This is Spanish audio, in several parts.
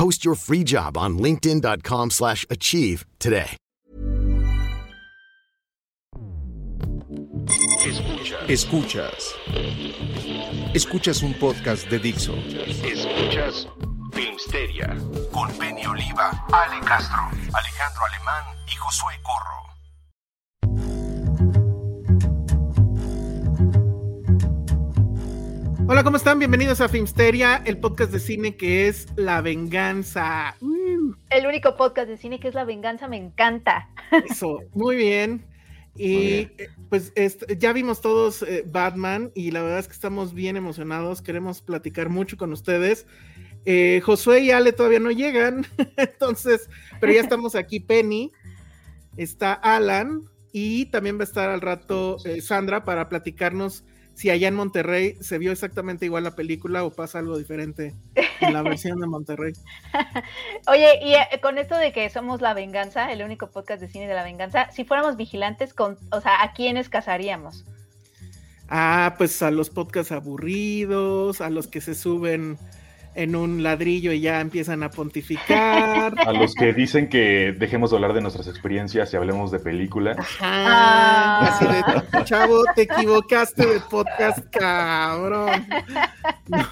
Post your free job on linkedin.com/achieve slash achieve today. Escuchas. Escuchas. Escuchas un podcast de Dixo. Escuchas Filmsteria con Penny Oliva, Ale Castro, Alejandro Alemán y Josué Corro. Hola, ¿cómo están? Bienvenidos a Filmsteria, el podcast de cine que es La Venganza. Uh, El único podcast de cine que es La Venganza me encanta. eso, muy bien. Y eh, pues ya vimos todos eh, Batman y la verdad es que estamos bien emocionados, queremos platicar mucho con ustedes. Eh, Josué y Ale todavía no llegan, entonces, pero ya estamos aquí, Penny, está Alan y también va a estar al rato eh, Sandra para platicarnos si allá en Monterrey se vio exactamente igual la película o pasa algo diferente en la versión de Monterrey. Oye, y eh, con esto de que somos La Venganza, el único podcast de cine de La Venganza, si fuéramos vigilantes, con, o sea, ¿a quiénes cazaríamos? Ah, pues a los podcasts aburridos, a los que se suben en un ladrillo y ya empiezan a pontificar. A los que dicen que dejemos de hablar de nuestras experiencias y hablemos de películas. Ajá, así de, chavo, te equivocaste de podcast, cabrón. No.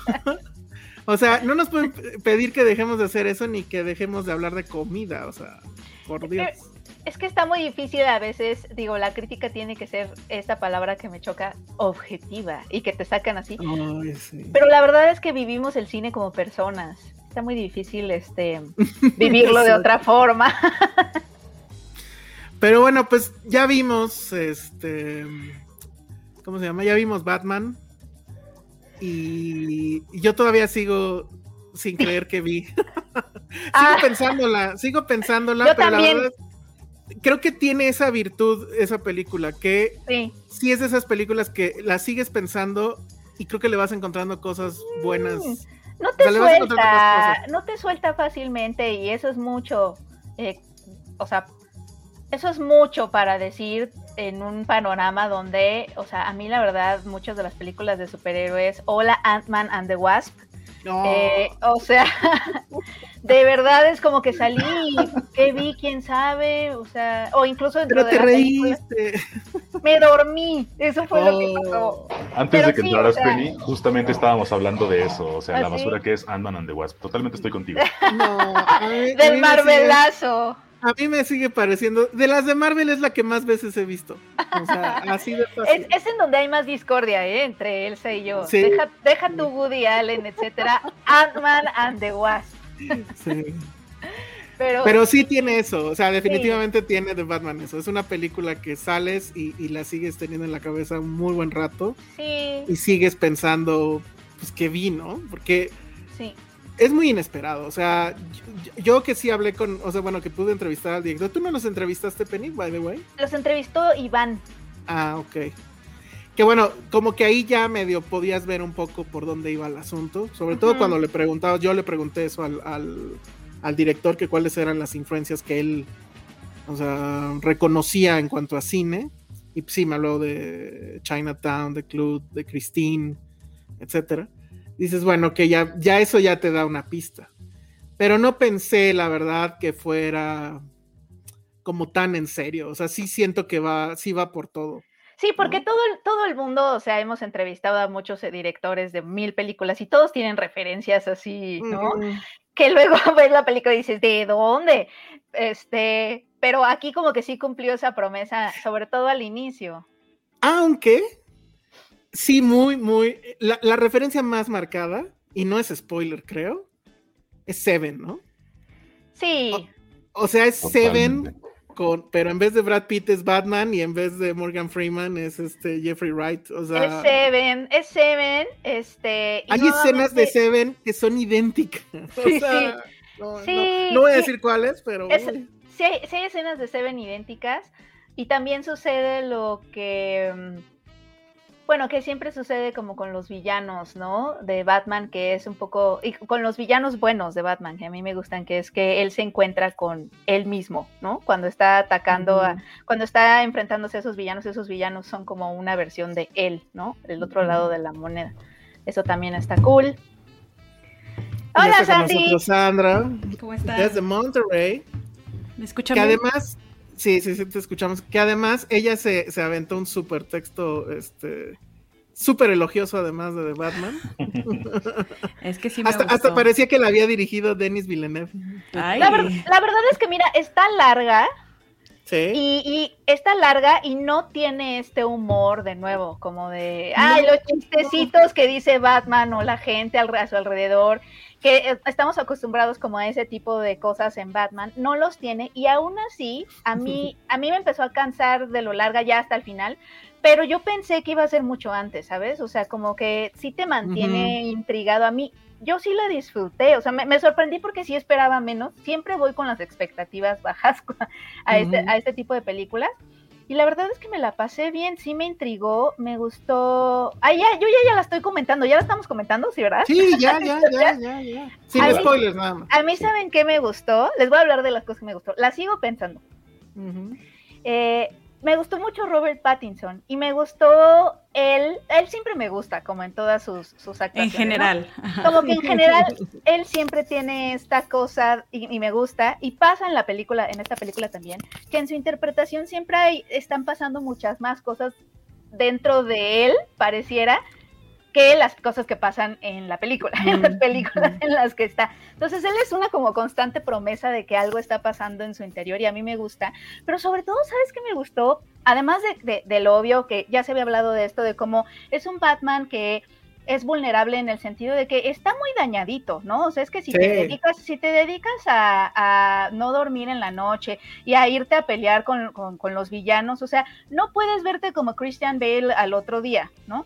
O sea, no nos pueden pedir que dejemos de hacer eso ni que dejemos de hablar de comida, o sea, por Dios. Es que está muy difícil a veces, digo, la crítica tiene que ser esta palabra que me choca, objetiva, y que te sacan así. Ay, sí. Pero la verdad es que vivimos el cine como personas. Está muy difícil este vivirlo de otra forma. Pero bueno, pues ya vimos, este, ¿cómo se llama? Ya vimos Batman. Y yo todavía sigo sin creer que vi. sigo Ah. pensándola, sigo pensándola, Yo pero también. la verdad creo que tiene esa virtud esa película, que Sí. sí es de esas películas que la sigues pensando y creo que le vas encontrando cosas buenas. No te O sea, suelta, no te suelta fácilmente y eso es mucho, eh, o sea, eso es mucho para decir en un panorama donde, o sea, a mí la verdad muchas de las películas de superhéroes, hola Ant-Man and the Wasp, No, eh, o sea, de verdad es como que salí, ¿qué vi? ¿Quién sabe? O sea, o incluso dentro pero de te la película, reíste. me dormí, eso fue lo que Oh. pasó. Antes Pero de que sí, entraras, o sea- Penny, justamente estábamos hablando de eso, o sea, ¿Ah, la sí? basura que es Ant-Man and the Wasp. Totalmente estoy contigo. No, a mí- a mí Del me Marvelazo. A mí me sigue pareciendo. De las de Marvel es la que más veces he visto. O sea, así de fácil. es en donde hay más discordia, ¿eh? Entre Elsa y yo. Sí. Deja, deja tu Woody Allen, etcétera. Ant-Man and the Wasp. Sí. Pero, Pero sí tiene eso. O sea, definitivamente tiene de Batman eso. Es una película que sales y, y la sigues teniendo en la cabeza un muy buen rato. sí, Y sigues pensando, pues que vi, ¿no? Porque sí. Es muy inesperado. O sea, yo, yo que sí hablé con. O sea, bueno, que pude entrevistar al director. ¿Tú no nos entrevistaste, Penny, by the way? Los entrevistó Iván. Ah, ok. Que bueno, como que ahí ya medio podías ver un poco por dónde iba el asunto. Sobre todo cuando le preguntaba, yo le pregunté eso al, al, al director, que cuáles eran las influencias que él, o sea, reconocía en cuanto a cine. Y sí, me habló de Chinatown, de Club, de Christine, etcétera. Dices, bueno, que ya, ya eso ya te da una pista. Pero no pensé, la verdad, que fuera como tan en serio. O sea, sí siento que va, sí va por todo. Sí, porque todo, el, todo el mundo, o sea, hemos entrevistado a muchos eh, directores de mil películas y todos tienen referencias así, ¿no? Mm, que luego ves la película y dices, ¿de dónde? Este, pero aquí como que sí cumplió esa promesa, sobre todo al inicio. Aunque, sí, muy, muy, la, la referencia más marcada, y no es spoiler, creo, es Seven, ¿no? Sí. O, o sea, es Seven con, pero en vez de Brad Pitt es Batman y en vez de Morgan Freeman es este Jeffrey Wright. O sea, es Seven, es Seven, este. y hay escenas de Seven que son idénticas. O Sí, sea, no, Sí, no- no voy a sí. decir cuáles, pero. Es- uy. sí hay, sí hay escenas de Seven idénticas y también sucede lo que, mm, bueno, que siempre sucede como con los villanos, ¿no? De Batman, que es un poco, y con los villanos buenos de Batman, que a mí me gustan, que es que él se encuentra con él mismo, ¿no? Cuando está atacando, a, cuando está enfrentándose a esos villanos, esos villanos son como una versión de él, ¿no? El otro lado de la moneda. Eso también está cool. Hola, Sandy. nosotros Sandra, ¿Cómo está? desde Monterrey. ¿Me escuchan Que bien? además, sí, sí, sí, te escuchamos. Que además ella se, se aventó un súper texto, este, súper elogioso además de The Batman. Es que sí me hasta, gustó. hasta parecía que la había dirigido Denis Villeneuve. Ay, La, ver- la verdad es que, mira, está larga, Sí. Y, y está larga y no tiene este humor de nuevo, como de, ay, los chistecitos que dice Batman o la gente al- a su alrededor, que eh, estamos acostumbrados como a ese tipo de cosas en Batman, no los tiene y aún así a mí, a mí me empezó a cansar de lo larga ya hasta el final, pero yo pensé que iba a ser mucho antes, ¿sabes? O sea, como que sí te mantiene intrigado a mí. Yo sí la disfruté, o sea, me, me sorprendí porque sí esperaba menos. Siempre voy con las expectativas bajas a, este, a este tipo de películas. Y la verdad es que me la pasé bien, sí me intrigó, me gustó. Ah, ya, yo ya, ya la estoy comentando, ya la estamos comentando, ¿sí, verdad? Sí, ya, ya, ya, ya, ya. Sin Ay, spoilers nada más. A mí, ¿saben qué me gustó? Les voy a hablar de las cosas que me gustó. La sigo pensando. Ujú. Eh, me gustó mucho Robert Pattinson y me gustó él, él siempre me gusta, como en todas sus, sus en actuaciones. ¿no? general. Como que en general él siempre tiene esta cosa y, y me gusta y pasa en la película, en esta película también, que en su interpretación siempre hay, están pasando muchas más cosas dentro de él, pareciera, que las cosas que pasan en la película, en las películas en las que está. Entonces él es una como constante promesa de que algo está pasando en su interior y a mí me gusta, pero sobre todo, ¿sabes qué me gustó? Además de, de- de lo obvio, que ya se había hablado de esto, de cómo es un Batman que es vulnerable en el sentido de que está muy dañadito, ¿no? O sea, es que si Sí. te dedicas, si te dedicas a, a no dormir en la noche y a irte a pelear con, con- con los villanos, o sea, no puedes verte como Christian Bale al otro día, ¿no?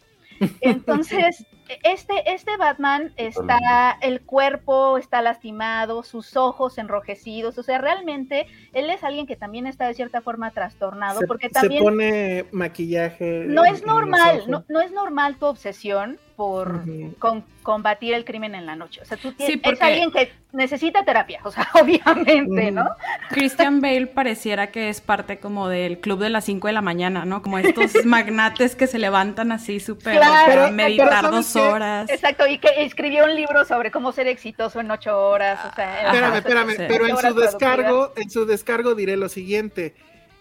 Entonces, este, este Batman está, el cuerpo está lastimado, sus ojos enrojecidos, o sea, realmente él es alguien que también está de cierta forma trastornado, Se, porque se también pone maquillaje. no en- es normal, no, no es normal tu obsesión por con- combatir el crimen en la noche. O sea, tú tienes, Sí, es porque- alguien que necesita terapia, o sea, obviamente. ¿no? Christian Bale pareciera que es parte como del club de las 5 de la mañana, ¿no? Como estos magnates que se levantan así súper Claro, meditar pero ¿sabes dos? Horas. Exacto, y que escribió un libro sobre cómo ser exitoso en ocho horas, o sea, Ajá. Espérame, espérame, sí. pero en su descargo, en su descargo diré lo siguiente.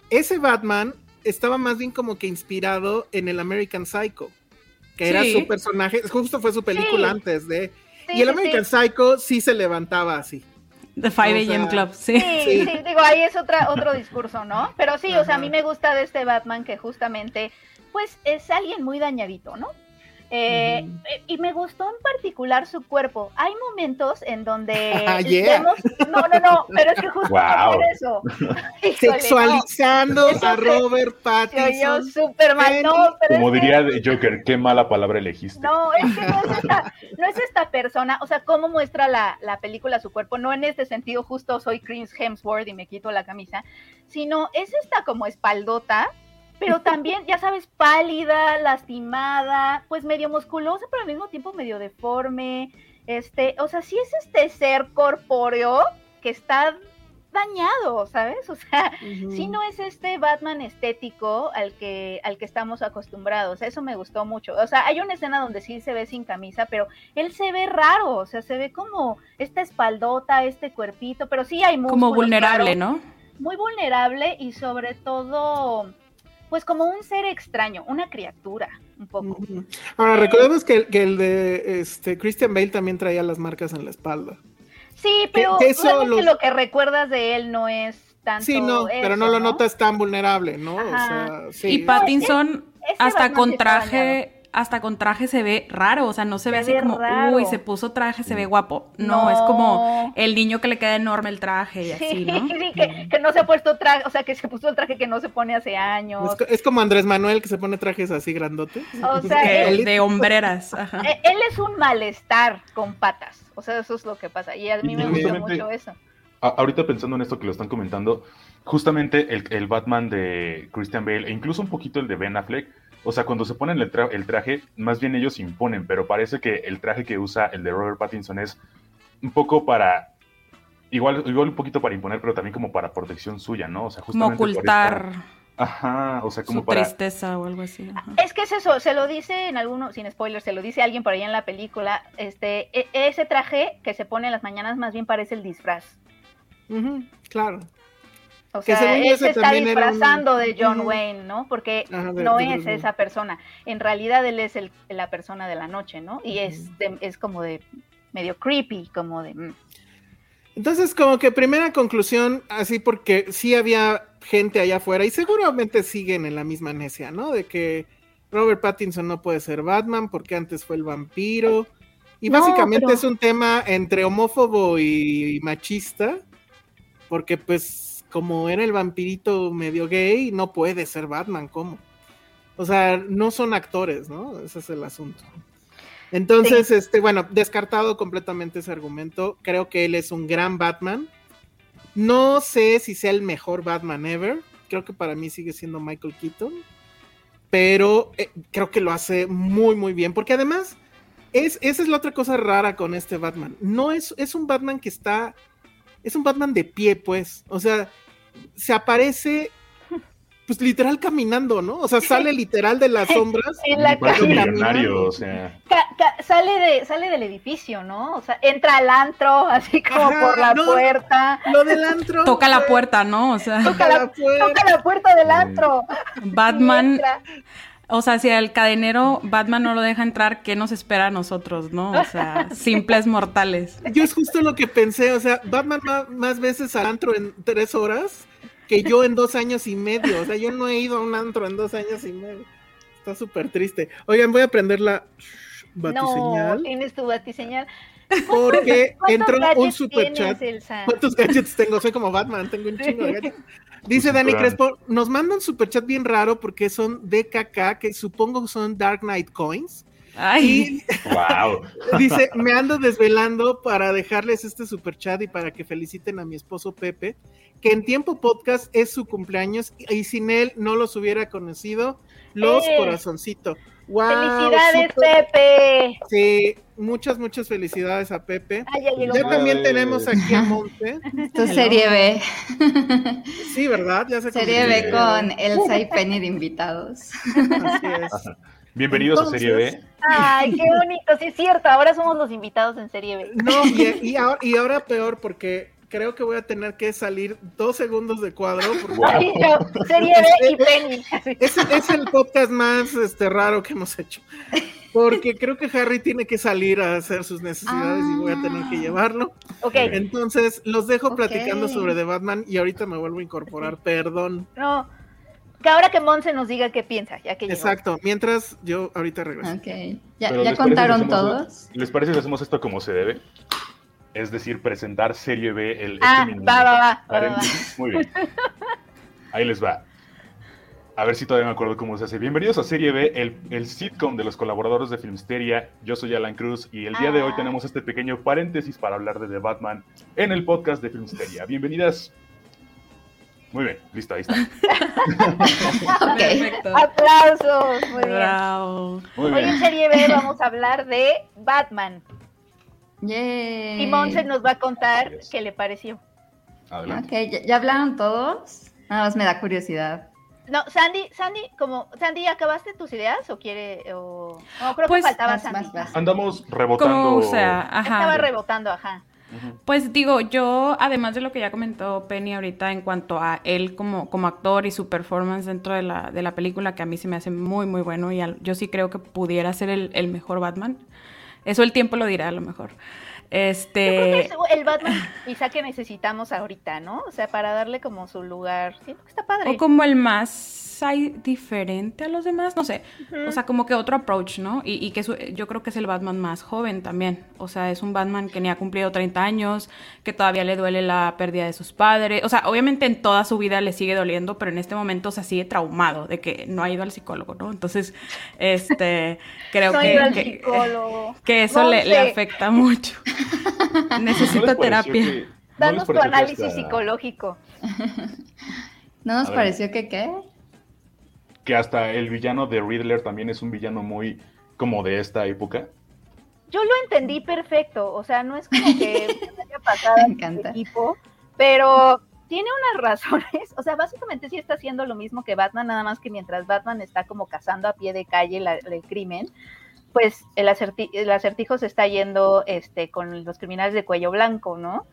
Ese Batman estaba más bien como que inspirado en el American Psycho, que era su personaje, justo fue su película Sí. antes de... Sí, y el sí, American sí. Psycho sí se levantaba así. The 5 o AM Club, sí. Sí, Sí. digo, ahí es otra, otro discurso, ¿no? Pero sí, o sea, a mí me gusta de este Batman que justamente, pues, es alguien muy dañadito, ¿no? Eh, eh, Y me gustó en particular su cuerpo. Hay momentos en donde Ah, yeah. vemos, no, no, no, pero es que justo Wow. por eso. Híjole. Sexualizando a Robert Pattinson. súper mal, no, pero Como que- diría Joker, qué mala palabra elegiste. No, es que no es esta, no es esta persona, o sea, cómo muestra la, la película su cuerpo, no en este sentido justo soy Chris Hemsworth y me quito la camisa, sino es esta como espaldota, pero también, ya sabes, pálida, lastimada, pues medio musculosa, pero al mismo tiempo medio deforme, este, o sea, sí es este ser corpóreo que está dañado, ¿sabes? O sea, Ujú. Sí, no es este Batman estético al que, al que estamos acostumbrados. Eso me gustó mucho. O sea, hay una escena donde sí se ve sin camisa, pero él se ve raro. O sea, se ve como esta espaldota, este cuerpito, pero sí hay músculos, Como vulnerable, claro. ¿no? Muy vulnerable y sobre todo, pues como un ser extraño, una criatura, un poco. Ahora, recordemos que, que el de este, Christian Bale también traía las marcas en la espalda. Sí, pero eso lo... que recuerdas de él no es tanto. Sí, no, pero no lo notas tan vulnerable, ¿no? O sea, sí. Y Pattinson, hasta con traje hasta con traje se ve raro, o sea, no se, ve así como, uy, se puso traje, se ve guapo. No, es como el niño que le queda enorme el traje y así, ¿no? Sí, que, que, no se ha puesto traje, o sea, que se puso el traje que no se pone hace años. Es, como Andrés Manuel que se pone trajes así grandotes. O sea, el, de hombreras. Ajá. E, él es un malestar con patas, o sea, eso es lo que pasa. Y a mí me gusta mucho eso. ahorita pensando en esto que lo están comentando, justamente el, el Batman de Christian Bale e incluso un poquito el de Ben Affleck, o sea, cuando se ponen el, traje, más bien ellos imponen, pero parece que el traje que usa el de Robert Pattinson es un poco para. Igual, igual un poquito para imponer, pero también como para protección suya, ¿no? O sea, justamente. Como ocultar. Ajá, o sea, como su para. tristeza o algo así. Es que es eso, se lo dice en algunos, sin spoilers, se lo dice alguien por ahí en la película. Este, e, ese traje que se pone en las mañanas más bien parece el disfraz. claro. O sea, él se está disfrazando de John Wayne, ¿no? Porque no es esa persona. En realidad él es el, la persona de la noche, ¿no? Y es, es como de medio creepy, como de... Mm. Entonces, como que primera conclusión, así porque sí había gente allá afuera y seguramente siguen en la misma necia, ¿no? De que Robert Pattinson no puede ser Batman porque antes fue el vampiro. Y básicamente es un tema entre homófobo y machista, porque pues como era el vampirito medio gay, no puede ser Batman, ¿cómo? O sea, no son actores, ¿no? Ese es el asunto. Entonces, este, bueno, descartado completamente ese argumento. Creo que él es un gran Batman. No sé si sea el mejor Batman ever. Creo que para mí sigue siendo Michael Keaton. Pero eh, creo que lo hace muy, muy bien. Porque además, es, esa es la otra cosa rara con este Batman. No es, es un Batman que está. Es un Batman de pie, pues. O sea, se aparece pues literal caminando, ¿no? O sea, sale literal de las sombras. en la o sea. sale de, sale del edificio, ¿no? O sea, entra al antro, así como por la puerta. Lo del antro. Toca la puerta, ¿no? O sea. Toca la, puerta. Toca la puerta del antro. Batman. O sea, si el cadenero Batman no lo deja entrar, ¿qué nos espera a nosotros, no? O sea, simples mortales. Yo es justo lo que pensé, o sea, Batman va más veces al antro en tres horas que yo en dos años y medio. O sea, yo no he ido a un antro en dos años y medio. Está súper triste. Oigan, voy a prender la batiseñal. No, tienes tu batiseñal. Porque entró un super chat. ¿Cuántos gadgets tengo? Soy como Batman, tengo un chingo de gadgets. Dice Dani Crespo, nos manda un superchat bien raro porque son DKK, que supongo son Dark Knight Coins. Ay. wow. Dice, me ando desvelando para dejarles este superchat y para que feliciten a mi esposo Pepe, que en tiempo podcast es su cumpleaños y sin él no los hubiera conocido. Los eh. Corazoncitos. ¡Felicidades, Pepe! Sí, muchas, muchas felicidades a Pepe. ya, también tenemos aquí a Monte. Tu serie B. Sí, ¿verdad? Ya se serie B con Elsa y Penny de invitados. Así es. Bienvenidos a Serie B. Ay, qué bonito, sí es cierto, ahora somos los invitados en Serie B. No, y, ahora, y ahora peor porque creo que voy a tener que salir dos segundos de cuadro. serie B y Penny. Es, es, el podcast más este, raro que hemos hecho. Porque creo que Harry tiene que salir a hacer sus necesidades y voy a tener que ah. llevarlo. Ok. Entonces, los dejo platicando sobre The Batman y ahorita me vuelvo a incorporar, perdón. No, que ahora que Monse nos diga qué piensa, ya que Exacto, mientras yo ahorita regreso. Ok, ¿ya, contaron todos? ¿Les parece que hacemos esto como se debe? Es decir, presentar Serie B el ah, este va, va, va, Muy bien. Ahí les va. A ver si todavía me acuerdo cómo se hace. Bienvenidos a Serie B, el, el sitcom de los colaboradores de Filmsteria. Yo soy Alan Cruz y el día de hoy ah. tenemos este pequeño paréntesis para hablar de The Batman en el podcast de Filmsteria. Bienvenidas. Muy bien, listo, ahí está. Perfecto. Aplausos. Muy bien. Hoy en Serie B vamos a hablar de Batman. Y Monse nos va a contar qué le pareció. Adelante. ¿ya, hablaron todos? Nada más me da curiosidad. No, Sandy, Sandy, como, Sandy, ¿acabaste tus ideas o quiere, o, no, creo que pues, faltaba Sandy. Andamos rebotando. o sea, ajá. Estaba rebotando, ajá. Pues digo, yo, además de lo que ya comentó Penny ahorita en cuanto a él como, como actor y su performance dentro de la, de la película, que a mí se me hace muy, muy bueno y yo sí creo que pudiera ser el, el mejor Batman. Eso el tiempo lo dirá a lo mejor. Este. Yo creo que es el Batman quizá que necesitamos ahorita, ¿no? O sea, para darle como su lugar. Siento que está padre. O como el más diferente a los demás, no sé. O sea, como que otro approach, ¿no? Y, que yo creo que es el Batman más joven también. O sea, es un Batman que ni ha cumplido 30 años, que todavía le duele la pérdida de sus padres. O sea, obviamente en toda su vida le sigue doliendo, pero en este momento se sigue traumado de que no ha ido al psicólogo, ¿no? Entonces, este, creo que, que, eso le, afecta mucho. Necesita terapia. Danos tu análisis psicológico. ¿No nos pareció que qué? que hasta el villano de Riddler también es un villano muy como de esta época. Yo lo entendí perfecto, o sea, no es como que haya pasado en equipo, pero tiene unas razones, o sea, básicamente sí está haciendo lo mismo que Batman, nada más que mientras Batman está como cazando a pie de calle el crimen, pues el, acertijo se está yendo este, con los criminales de cuello blanco, ¿no?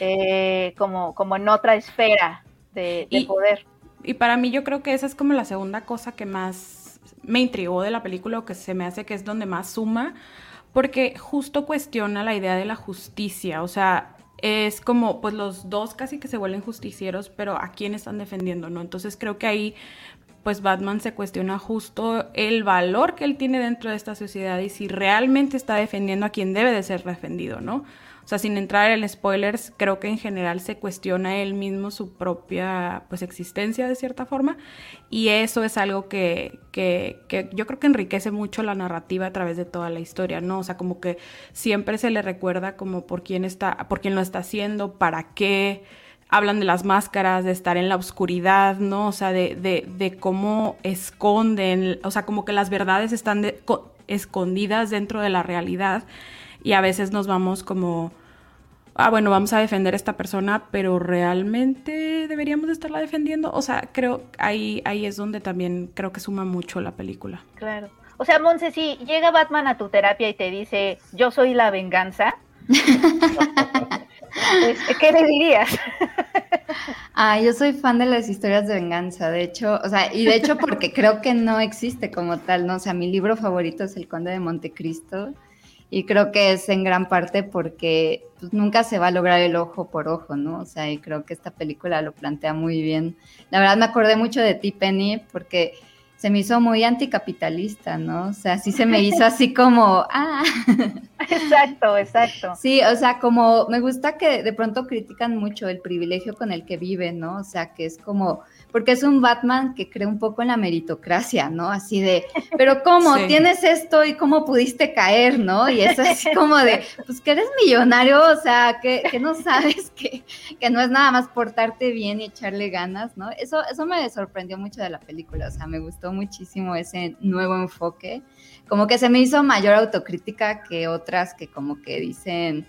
Eh, como, como en otra esfera de, poder. Y para mí yo creo que esa es como la segunda cosa que más me intrigó de la película o que se me hace que es donde más suma, porque justo cuestiona la idea de la justicia, o sea, es como, pues los dos casi que se vuelven justicieros, pero ¿a quién están defendiendo, no? Entonces creo que ahí, pues Batman se cuestiona justo el valor que él tiene dentro de esta sociedad y si realmente está defendiendo a quien debe de ser defendido, ¿no? O sea, sin entrar en spoilers, creo que en general se cuestiona él mismo su propia pues, existencia de cierta forma. Y eso es algo que, que, que, yo creo que enriquece mucho la narrativa a través de toda la historia, ¿no? O sea, como que siempre se le recuerda como por quién está, por quién lo está haciendo, para qué. Hablan de las máscaras, de estar en la oscuridad, ¿no? O sea, de, de, de cómo esconden, o sea, como que las verdades están escondidas dentro de la realidad y a veces nos vamos como, ah, bueno, vamos a defender a esta persona, pero realmente deberíamos estarla defendiendo. O sea, creo ahí, ahí es donde también creo que suma mucho la película. Claro. O sea, Monse, si llega Batman a tu terapia y te dice, yo soy la venganza, ¿qué le dirías? Ah, yo soy fan de las historias de venganza, de hecho, o sea, y de hecho porque creo que no existe como tal, ¿no? O sea, mi libro favorito es El Conde de Montecristo y creo que es en gran parte porque pues, nunca se va a lograr el ojo por ojo, ¿no? O sea, y creo que esta película lo plantea muy bien. La verdad me acordé mucho de ti, Penny, porque se me hizo muy anticapitalista, ¿no? O sea, sí se me hizo así como, ah. Exacto, exacto. Sí, o sea, como me gusta que de pronto critican mucho el privilegio con el que viven, ¿no? O sea, que es como porque es un Batman que cree un poco en la meritocracia, ¿no? Así de, pero ¿cómo? Tienes esto y cómo pudiste caer, ¿no? Y es así como de, pues que eres millonario, o sea, que, no sabes que, que, no es nada más portarte bien y echarle ganas, ¿no? Eso, eso me sorprendió mucho de la película, o sea, me gustó muchísimo ese nuevo enfoque, como que se me hizo mayor autocrítica que otras que como que dicen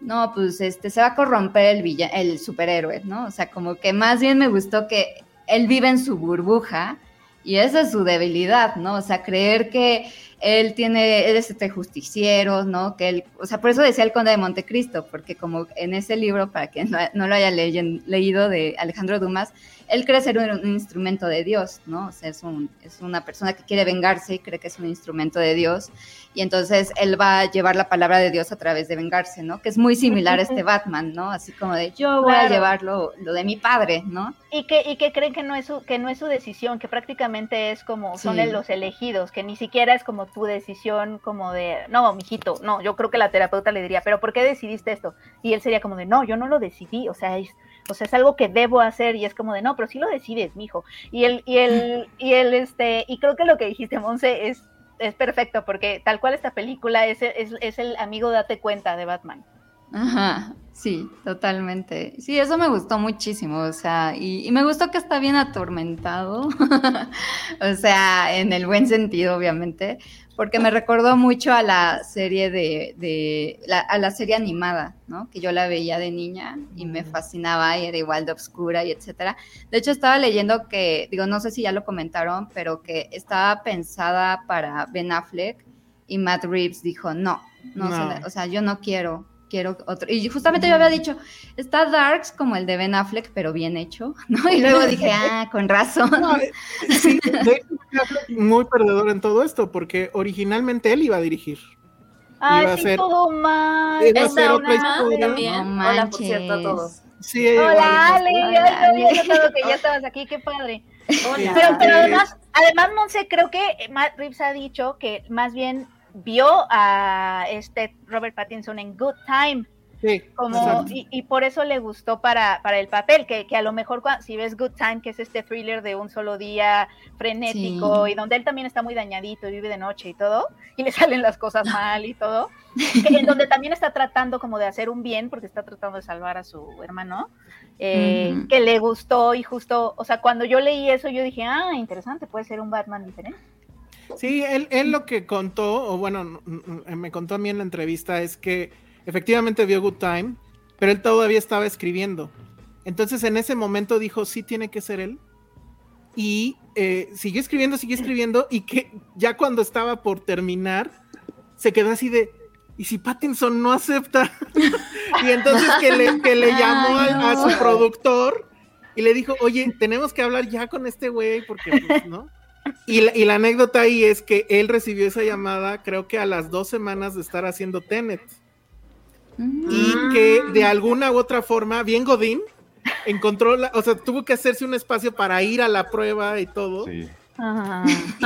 no, pues este se va a corromper el el superhéroe, ¿no? O sea, como que más bien me gustó que él vive en su burbuja y esa es su debilidad, ¿no? O sea, creer que él tiene, él es este justiciero, ¿no? Que él, o sea, por eso decía el conde de Montecristo, porque como en ese libro, para quien no, lo haya leído de Alejandro Dumas, él cree ser un, instrumento de Dios, ¿no? O sea, es, un, es una persona que quiere vengarse y cree que es un instrumento de Dios. Y entonces él va a llevar la palabra de Dios a través de vengarse, ¿no? Que es muy similar a este Batman, ¿no? Así como de yo voy a llevar lo, de mi padre, ¿no? Y que, y que creen que no, es su, que no es su decisión, que prácticamente es como son los elegidos, que ni siquiera es como tu decisión, como de, no, mijito, no, yo creo que la terapeuta le diría, pero ¿por qué decidiste esto? Y él sería como de, no, yo no lo decidí, o sea, es o sea, es algo que debo hacer y es como de, no, pero sí lo decides, mijo. Y el, y el, y el, este, y creo que lo que dijiste, Monse, es, es perfecto, porque tal cual esta película es, es, es el amigo date cuenta de Batman. Ajá, sí, totalmente. Sí, eso me gustó muchísimo, o sea, y, y me gustó que está bien atormentado, o sea, en el buen sentido, obviamente, porque me recordó mucho a la serie de, la, a la serie animada, ¿no? Que yo la veía de niña y me fascinaba y era igual de obscura y etcétera. De hecho, estaba leyendo que, digo, no sé si ya lo comentaron, pero que estaba pensada para Ben Affleck y Matt Reeves dijo, no, no, o sea, yo no quiero quiero otro. Y justamente yo había dicho, está Darks como el de Ben Affleck, pero bien hecho, ¿no? Y luego dije, ah, con razón. Eh, sí, muy perdedor en todo esto, porque originalmente él iba a dirigir. Ay, iba sí, a ser, todo mal. Iba a ser otra historia. También. Hola, por cierto, a todos. Sí, Hola, Ale, ya había notado que ya estabas aquí, qué padre. Hola. Pero, pero además, además, Monse, creo que Matt Reeves ha dicho que más bien vio a este Robert Pattinson en Good Time. Como, y, por eso le gustó para, para el papel, que, que a lo mejor si ves Good Time, que es este thriller de un solo día frenético y donde él también está muy dañadito y vive de noche y todo, y le salen las cosas mal y todo, en donde también está tratando como de hacer un bien, porque está tratando de salvar a su hermano, eh, que le gustó y justo, o sea, cuando yo leí eso yo dije, ah, interesante, puede ser un Batman diferente. Sí, él, él lo que contó, o bueno, me contó a mí en la entrevista, es que Efectivamente vio Good Time, pero él todavía estaba escribiendo. Entonces en ese momento dijo, sí tiene que ser él. Y eh, siguió escribiendo, siguió escribiendo, y que ya cuando estaba por terminar, se quedó así de, ¿y si Pattinson no acepta? y entonces que le, que le llamó a, su productor y le dijo, oye, tenemos que hablar ya con este güey, porque, pues, ¿no? Y la, y la, anécdota ahí es que él recibió esa llamada, creo que a las dos semanas de estar haciendo Tenet y que de alguna u otra forma, bien Godín, encontró, la, o sea, tuvo que hacerse un espacio para ir a la prueba y todo. Sí.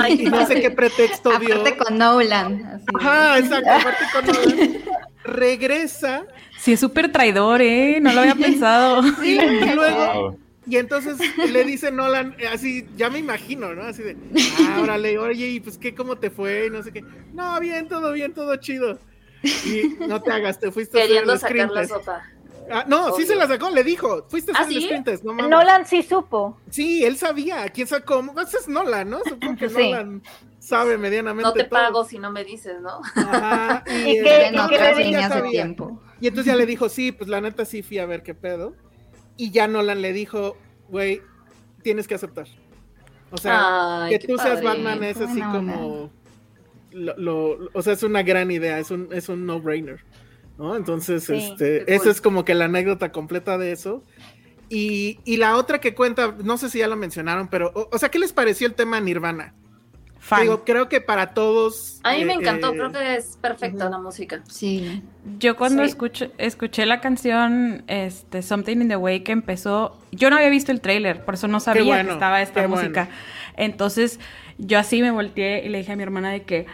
y, no sé qué pretexto dio. Aparte con Nolan. Ajá, exacto, aparte con Nolan. Regresa. Sí, es súper traidor, ¿eh? No lo había pensado. Sí, y luego... Y entonces le dice Nolan, así, ya me imagino, ¿no? Así de, ah, órale, oye, y pues qué, cómo te fue, y no sé qué. No, bien, todo bien, todo chido. Y no te hagas, te fuiste Queriendo a hacer el sacar la sopa. Ah, no, sí se la sacó, le dijo, fuiste a ¿Ah, hacer el no mames. Nolan sí supo. Sí, él sabía, quién sacó, pues es Nolan, ¿no? Supongo que Nolan sabe medianamente No te pago si no me dices, ¿no? Ajá, y, qué, le tiempo. Y entonces ya le dijo, sí, pues la neta sí fui a ver qué pedo. Y ya Nolan le dijo, güey, tienes que aceptar. O sea, que tú seas Batman es así como lo, o sea, es una gran idea, es un, es un no-brainer, ¿no? Entonces, este, esa es como que la anécdota completa de eso. Y, y, la otra que cuenta, no sé si ya lo mencionaron, pero, o, sea, ¿qué les pareció el tema Nirvana? Digo, creo que para todos. A mí me eh, encantó, creo que es perfecta la música. Sí. Yo cuando escuché, escuché la canción este, Something in the Way que empezó, yo no había visto el trailer, por eso no sabía que estaba esta música. Entonces, yo así me volteé y le dije a mi hermana de que,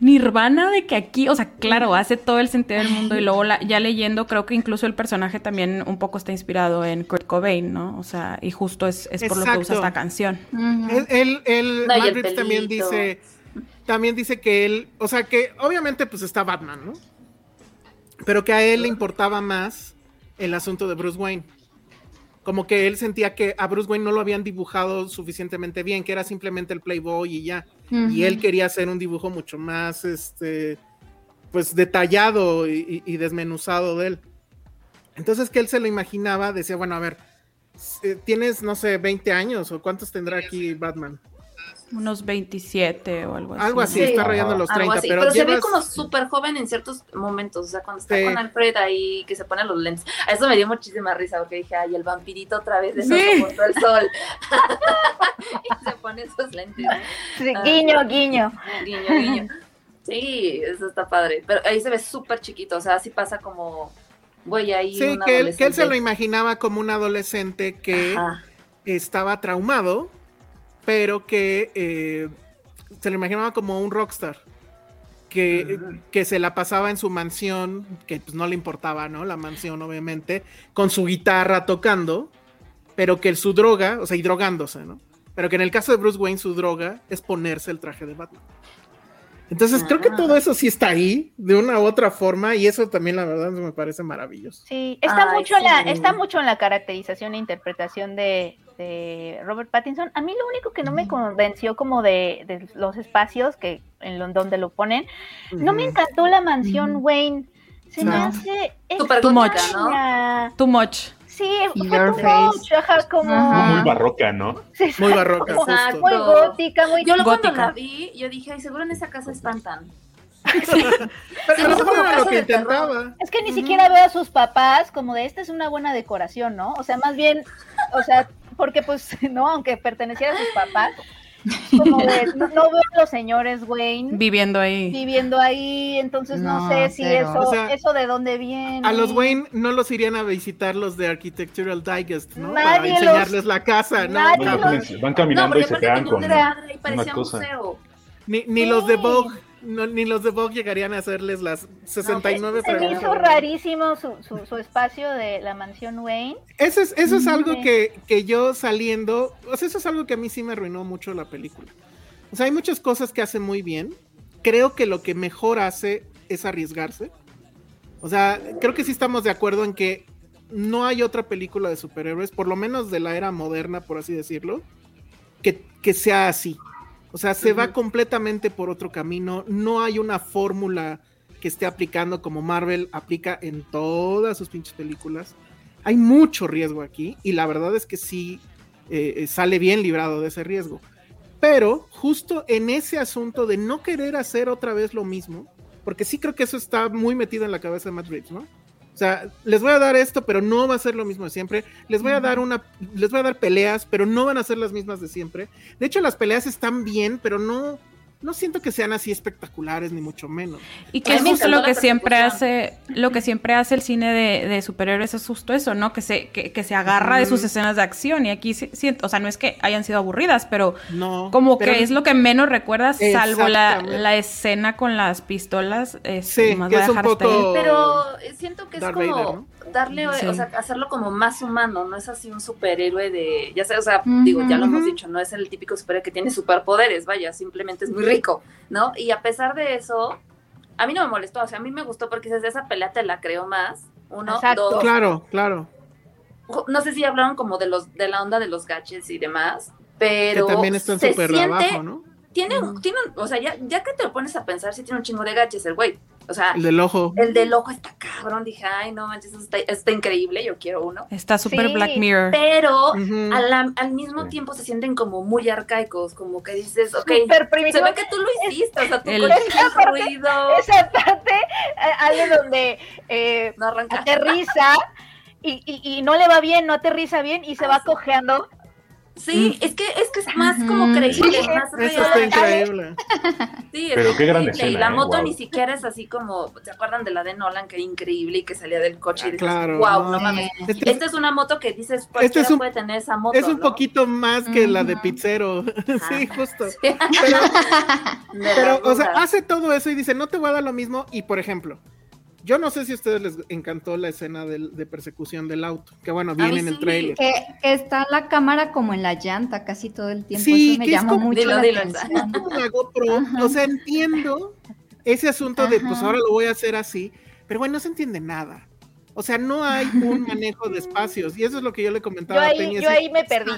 Nirvana de que aquí, o sea, claro, hace todo el sentido del mundo y luego ya leyendo, creo que incluso el personaje también un poco está inspirado en Kurt Cobain, ¿no? O sea, y justo es, por lo que usa esta canción. Él, él, también dice, también dice que él, o sea, que obviamente pues está Batman, ¿no? Pero que a él le importaba más el asunto de Bruce Wayne como que él sentía que a Bruce Wayne no lo habían dibujado suficientemente bien, que era simplemente el Playboy y ya. Y él quería hacer un dibujo mucho más, este, pues detallado y, desmenuzado de él. Entonces que él se lo imaginaba, decía, bueno, a ver, eh, tienes, no sé, 20 años o cuántos tendrá aquí Batman. Unos 27 o algo así. Algo así, está rayando los 30. Pero, se ve como súper joven en ciertos momentos. O sea, cuando está con Alfred ahí, que se pone los lentes. A eso me dio muchísima risa porque dije, ay, el vampirito otra vez de sí. todo el sol. y se pone esos lentes. guiño, guiño. Guiño, guiño. Sí, eso está padre. Pero ahí se ve súper chiquito. O sea, así pasa como. Voy ahí. Sí, que él, que él se lo imaginaba como un adolescente que estaba traumado pero que eh, se lo imaginaba como un rockstar. Que, que, se la pasaba en su mansión, que pues no le importaba, ¿no? La mansión, obviamente, con su guitarra tocando, pero que su droga, o sea, y drogándose, ¿no? Pero que en el caso de Bruce Wayne, su droga es ponerse el traje de Batman. Entonces, creo que ah. todo eso sí está ahí, de una u otra forma, y eso también, la verdad, me parece maravilloso. Sí, está, mucho, La, está mucho en la caracterización e interpretación de, Robert Pattinson. A mí lo único que no me convenció como de, los espacios que en donde lo ponen, no me encantó la mansión Wayne. Se me hace too much, ¿no? Too much. Sí, fue too much, como... Muy barroca, ¿no? Sí, muy barroca. Muy gótica, muy Yo gótica. cuando la vi, yo dije, ay, seguro en esa casa espantan. Pero no era lo que intentaba. Es que ni siquiera veo a sus papás como de esta es una buena decoración, ¿no? O sea, más bien, o sea, porque pues, no, aunque perteneciera a sus papás, como de, no, veo a los señores Wayne viviendo ahí. Viviendo ahí, entonces no, sé si eso, eso de dónde viene. A los Wayne no los irían a visitar los de Architectural Digest, ¿no? Para enseñarles la casa, ¿no? Van caminando y se quedan con una cosa. Ni, ni los de Vogue ni los de Vogue llegarían a hacerles las 69 no, Se me hizo rarísimo su, su, espacio de la mansión Wayne. Eso es, eso es algo que, que, yo saliendo, o sea, eso es algo que a mí sí me arruinó mucho la película. O sea, hay muchas cosas que hace muy bien. Creo que lo que mejor hace es arriesgarse. O sea, creo que sí estamos de acuerdo en que no hay otra película de superhéroes, por lo menos de la era moderna, por así decirlo, que, que sea así. O sea, se va completamente por otro camino. No hay una fórmula que esté aplicando como Marvel aplica en todas sus pinches películas. Hay mucho riesgo aquí y la verdad es que sí eh, eh, sale bien librado de ese riesgo. Pero justo en ese asunto de no querer hacer otra vez lo mismo, porque sí creo que eso está muy metido en la cabeza de Matt Reeves, ¿no? O sea, les voy a dar esto, pero no va a ser lo mismo de siempre. Les voy a dar una, les voy a dar peleas, pero no van a ser las mismas de siempre. De hecho, las peleas están bien, pero no, no siento que sean así espectaculares ni mucho menos. Y que es lo que siempre hace, lo que siempre hace el cine de, superhéroes es justo eso, ¿no? Que se, que, se agarra de sus escenas de acción. Y aquí siento, o sea, no es que hayan sido aburridas, pero como que es lo que menos recuerdas, salvo la, la, escena con las pistolas. sí, que es un poco... Pero siento que es como darle, o sea, hacerlo como más humano, no es así un superhéroe de, ya sé, o sea, digo, ya lo hemos dicho, no es el típico superhéroe que tiene superpoderes, vaya, simplemente es muy rico, ¿no? Y a pesar de eso, a mí no me molestó, o sea, a mí me gustó porque desde esa pelea te la creo más, uno, dos. Claro, claro. No sé si hablaron como de los, de la onda de los gadgets y demás, pero que también están súper abajo, ¿no? Tiene, tiene, o sea, ya, ya que te lo pones a pensar, sí tiene un chingo de gadgets el güey. O sea, el del ojo. El del ojo está cabrón. Dije, ay, no manches, está, está increíble. Yo quiero uno. Está súper Black Mirror. Pero al, mismo tiempo se sienten como muy arcaicos. Como que dices, ok, se ve que tú lo hiciste. O sea, tú el... esa ruido. Esa parte, eh, algo donde eh, no aterriza. Y, y, y, no le va bien, no aterriza bien y se va cojeando Sí, mm. es que es que es más como creíble, más real. Eso está increíble. Sí, Pero qué grande escena, Y la ¿eh? moto ni siquiera es así como, ¿se acuerdan de la de Nolan que era increíble y que salía del coche y dices, claro, wow, no, mames. Este Esta es una moto que dices, cualquiera este puede tener esa moto, Es un poquito más que la de Pizzero. sí, justo. Pero, pero o sea, hace todo eso y dice, no te voy a dar lo mismo y por ejemplo, yo no sé si a ustedes les encantó la escena de, persecución del auto, que bueno, viene en el trailer. Que, está la cámara como en la llanta casi todo el tiempo. Sí, Eso me llama mucho la atención. o sea, entiendo ese asunto de, pues ahora lo voy a hacer así, pero bueno, no se entiende nada. O sea, no hay un manejo de espacios, y eso es lo que yo le comentaba a Penny. Yo ahí me perdí.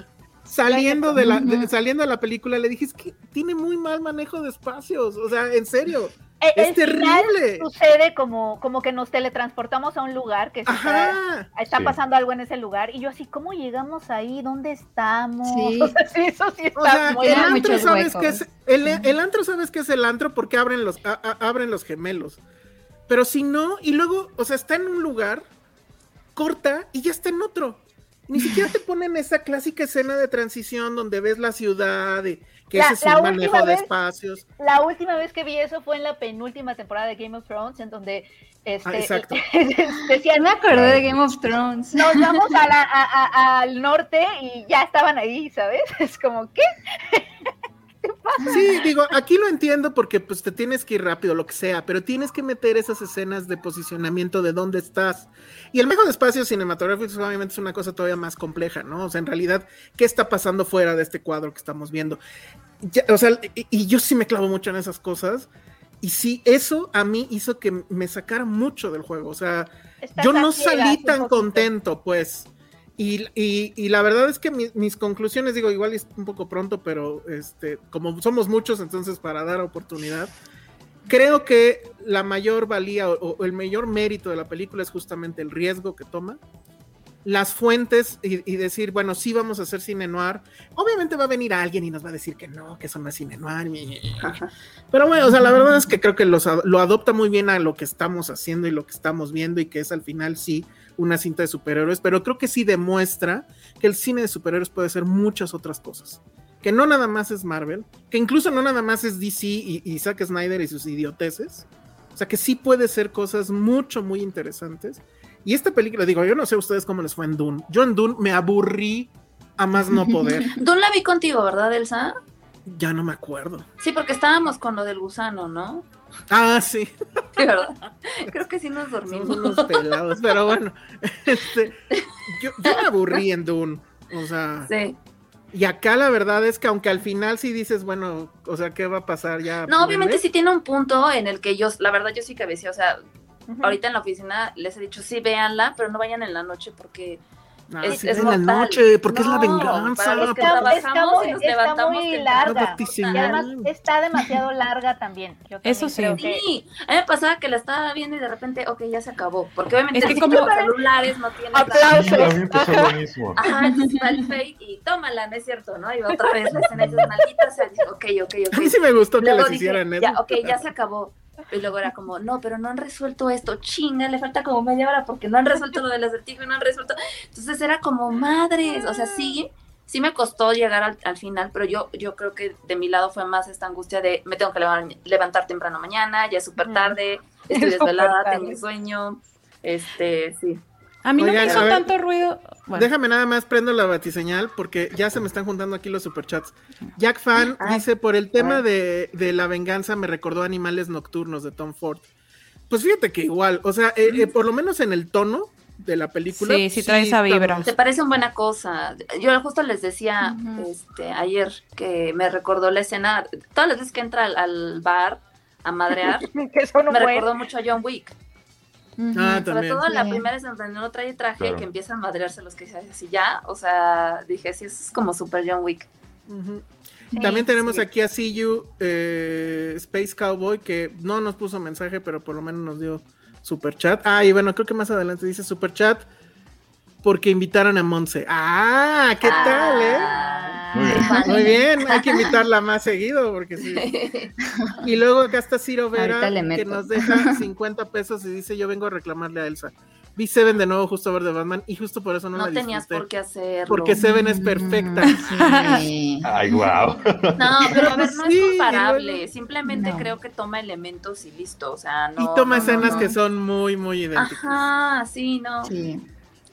Saliendo de, la, saliendo de la película le dije, es que tiene muy mal manejo de espacios, o sea, en serio. Eh, es terrible. Sucede como, como que nos teletransportamos a un lugar que está, está pasando algo en ese lugar y yo así, ¿cómo llegamos ahí? ¿Dónde estamos? Sí. O sea, sí, eso sí está muy el antro sabes que es el, el, antro sabes que es el antro porque abren los abren los gemelos. Pero si no y luego, o sea, está en un lugar corta y ya está en otro. Ni siquiera te ponen esa clásica escena de transición donde ves la ciudad, de, que ese es un manejo de espacios. La última vez que vi eso fue en la penúltima temporada de Game of Thrones, en donde este, ah, exacto. decían, me acordé de Game of Thrones. Nos vamos al norte y ya estaban ahí, ¿sabes? Es como, ¿qué? Sí, digo, aquí lo entiendo porque pues te tienes que ir rápido, lo que sea, pero tienes que meter esas escenas de posicionamiento de dónde estás. Y el mejor de espacios cinematográficos obviamente es una cosa todavía más compleja, ¿no? O sea, en realidad, ¿qué está pasando fuera de este cuadro que estamos viendo? o sea, y, yo sí me clavo mucho en esas cosas. Y sí, eso a mí hizo que me sacara mucho del juego. O sea, yo no salí tan contento, pues. Y, y, la verdad es que mis conclusiones, digo, igual es un poco pronto, pero este, como somos muchos, entonces para dar oportunidad, creo que la mayor valía o, el mayor mérito de la película es justamente el riesgo que toma, las fuentes y, decir, bueno, sí vamos a hacer cine noir. Obviamente va a venir alguien y nos va a decir que no, que eso no es cine noir. Pero bueno, o sea, la verdad es que creo que lo adopta muy bien a lo que estamos haciendo y lo que estamos viendo y que es al final sí una cinta de superhéroes, pero creo que sí demuestra que el cine de superhéroes puede ser muchas otras cosas. Que no nada más es Marvel, que incluso no nada más es DC y, y Zack Snyder y sus idioteces. O sea, que sí puede ser cosas mucho, muy interesantes. Y esta película, digo, yo no sé a ustedes cómo les fue en Dune. Yo en Dune me aburrí a más no poder. Dune la vi contigo, ¿verdad, Elsa? Ya no me acuerdo. Sí, porque estábamos con lo del gusano, ¿no? Ah, sí. ¿verdad? Creo que sí nos dormimos. Unos pelados, pero bueno. Este, yo, yo me aburrí en Dune. O sea. Sí. Y acá la verdad es que aunque al final sí dices, bueno, o sea, ¿qué va a pasar ya? No, obviamente sí tiene un punto en el que yo, la verdad yo sí cabecé, o sea, ahorita en la oficina les he dicho, sí, véanla, pero no vayan en la noche porque Ah, es, sí, es en la noche, porque no, es la venganza. Para los que trabajamos y nos está muy larga. Y además está demasiado larga también. Eso sí. Que... Sí, a mí me pasaba que la estaba viendo y de repente, ok, ya se acabó. Porque obviamente es que como... los celulares no tienen... Aplausos. Ajá, entonces va el fake y tómala, no es cierto, ¿no? Y otra vez la escena de nalguitas, ok, ok, ok. A mí sí me gustó que les hicieran eso. Ya, ok, ya se acabó. Y luego era como, no, pero no han resuelto esto, chinga, le falta como media hora porque no han resuelto lo del acertijo y no han resuelto. Entonces era como, madres, o sea, sí, sí me costó llegar al, al, final, pero yo, yo creo que de mi lado fue más esta angustia de me tengo que levantar, levantar temprano mañana, ya es súper tarde, estoy desvelada, tengo sueño, este, sí. A mí no me hizo ver, tanto ruido. Bueno. Déjame nada más prendo la batiseñal porque ya se me están juntando aquí los superchats. Jack Fan ah, dice, por el tema ah. de, de, la venganza me recordó Animales Nocturnos de Tom Ford. Pues fíjate que igual, o sea, eh, eh, por lo menos en el tono de la película. Sí, sí trae esa vibra. Te parece una buena cosa. Yo justo les decía uh -huh. este, ayer que me recordó la escena, todas las veces que entra al, al bar a madrear, que eso no me recordó mucho a John Wick. Uh -huh. ah, Sobre también. todo en la primera es donde no trae traje claro. que empiezan a madrearse los que se así ya, o sea, dije, sí, eso es como super John Wick. Uh -huh. sí, También tenemos sí. aquí a See You eh, Space Cowboy que no nos puso mensaje, pero por lo menos nos dio super chat. Ah, y bueno, creo que más adelante dice super chat porque invitaron a Monse. Ah, ¿qué ah, tal, eh? Muy bien. Muy bien, hay que invitarla más seguido porque sí. Y luego acá está Ciro Vera que nos deja 50 pesos y dice, "Yo vengo a reclamarle a Elsa." Vi Seven de nuevo justo a ver de Batman y justo por eso no, no la tenías disfruté. por qué hacerlo. Porque Seven es perfecta. Sí. Ay, wow. No, pero a ver, no sí, es comparable. Luego... Simplemente no. creo que toma elementos y listo. O sea, no. Y toma no, escenas que son muy, muy idénticas. Ajá, sí, no. Sí.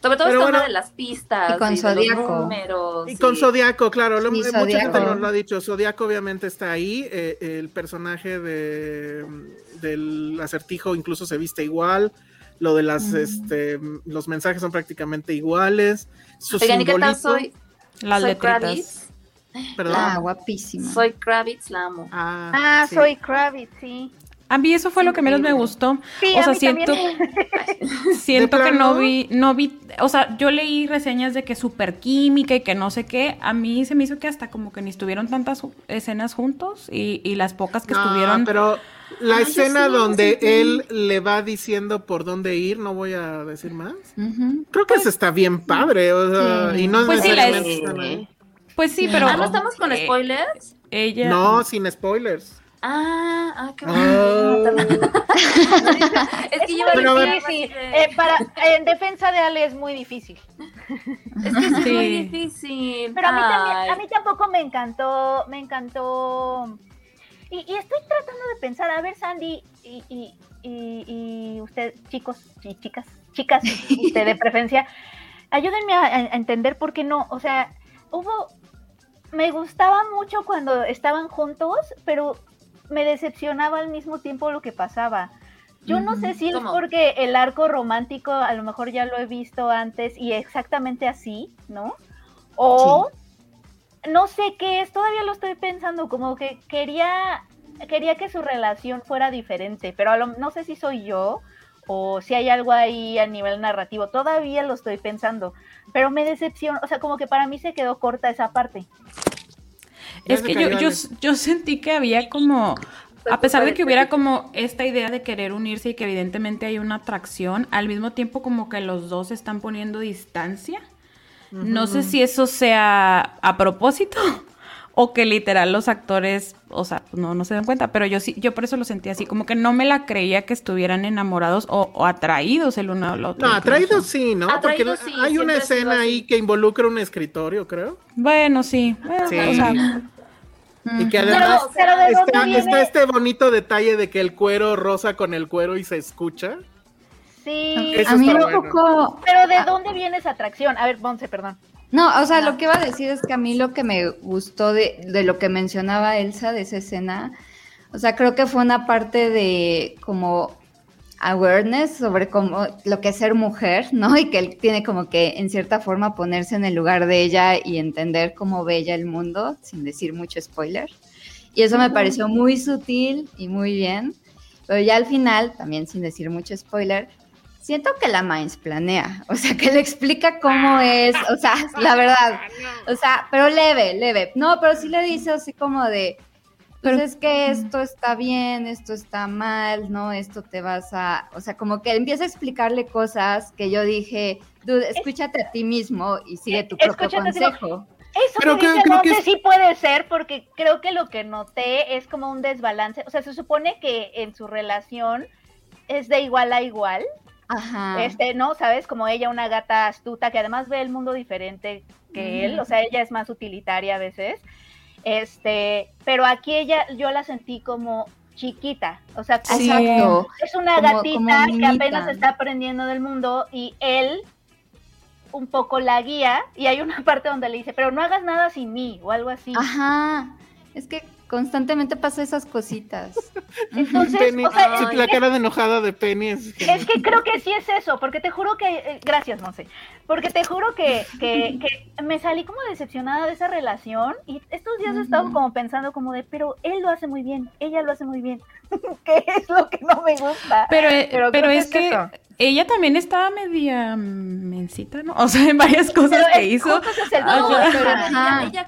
Sobre todo Pero bueno, de las pistas. Y con y Zodíaco. Y con Zodíaco, claro. Lo, mucha gente lo, lo, ha dicho. Zodíaco obviamente está ahí. Eh, el personaje de, del acertijo incluso se viste igual. Lo de las, mm. este, los mensajes son prácticamente iguales. Su Oigan, ¿y qué tal soy? Las soy letritas. Kravitz. Perdón. Ah, guapísima. Soy Kravitz, la amo. Ah, ah sí. soy Kravitz, sí. A mí eso fue lo que menos me gustó. Sí, o sea, siento, siento que no vi, no vi, o sea, yo leí reseñas de que súper química y que no sé qué. A mí se me hizo que hasta como que ni estuvieron tantas escenas juntos y, y las pocas que no, estuvieron. Pero la Ay, escena sí, donde sí, él le va diciendo por dónde ir, no voy a decir más. Uh -huh. Creo que pues, eso está bien padre, o sea, y no pues es sí, Pues sí, pero. Ah, ¿no estamos con eh, spoilers? Ella. No, sin spoilers. Ah, ah, qué bueno. Oh. es que yo bueno, difícil. Eh, para, en defensa de Ale es muy difícil. Es que es sí. muy difícil. Pero a mí, también, a mí tampoco me encantó, me encantó. Y, y, estoy tratando de pensar, a ver, Sandy y, y, y usted, chicos y chicas, chicas, usted de preferencia, ayúdenme a, a entender por qué no. O sea, hubo me gustaba mucho cuando estaban juntos, pero me decepcionaba al mismo tiempo lo que pasaba. Yo no sé si ¿Cómo? es porque el arco romántico a lo mejor ya lo he visto antes y exactamente así, ¿no? O sí. no sé qué es, todavía lo estoy pensando, como que quería, quería que su relación fuera diferente, pero lo, no sé si soy yo o si hay algo ahí a nivel narrativo, todavía lo estoy pensando, pero me decepcionó, o sea, como que para mí se quedó corta esa parte. Es que yo, yo, yo sentí que había como, a pesar de que hubiera como esta idea de querer unirse y que evidentemente hay una atracción, al mismo tiempo como que los dos están poniendo distancia. Uh -huh. No sé si eso sea a propósito o que literal los actores, o sea, no, no se dan cuenta, pero yo sí, yo por eso lo sentí así, como que no me la creía que estuvieran enamorados o, atraídos el uno al otro. No, atraídos sí, ¿no? Porque hay una escena ahí que involucra un escritorio, creo. Bueno, sí. Y que además está, este bonito detalle de que el cuero rosa con el cuero y se escucha. Sí, a mí un poco. Pero ¿de dónde viene esa atracción? A ver, Bonce, perdón. No, o sea, lo que iba a decir es que a mí lo que me gustó de, de lo que mencionaba Elsa de esa escena, o sea, creo que fue una parte de como awareness sobre cómo lo que es ser mujer, ¿no? Y que él tiene como que en cierta forma ponerse en el lugar de ella y entender cómo ve ella el mundo, sin decir mucho spoiler. Y eso me pareció muy sutil y muy bien. Pero ya al final, también sin decir mucho spoiler, siento que la Minds planea, o sea, que le explica cómo es, o sea, la verdad, o sea, pero leve, leve. No, pero sí le dice así como de, pues es que esto está bien, esto está mal, ¿no? Esto te vas a, o sea, como que empieza a explicarle cosas que yo dije, dude, escúchate a ti mismo y sigue tu propio consejo. Eso Pero que, no sé si puede ser, porque creo que lo que noté es como un desbalance. O sea, se supone que en su relación es de igual a igual. Ajá. Este, ¿no? ¿Sabes? Como ella, una gata astuta que además ve el mundo diferente que él. O sea, ella es más utilitaria a veces. Este, pero aquí ella, yo la sentí como chiquita, o sea, es una gatita que apenas está aprendiendo del mundo y él un poco la guía y hay una parte donde le dice, pero no hagas nada sin mí o algo así. Ajá, es que constantemente pasa esas cositas. Entonces, la cara de enojada de Penny es... Es que creo que sí es eso, porque te juro que... Eh, gracias, Monse. Porque te juro que, que, que, me salí como decepcionada de esa relación y estos días he estado como pensando como de, pero él lo hace muy bien, ella lo hace muy bien. ¿Qué es lo que no me gusta? Pero, eh, pero, es, que ella también estaba media mensita, ¿no? O sea, en varias cosas que hizo.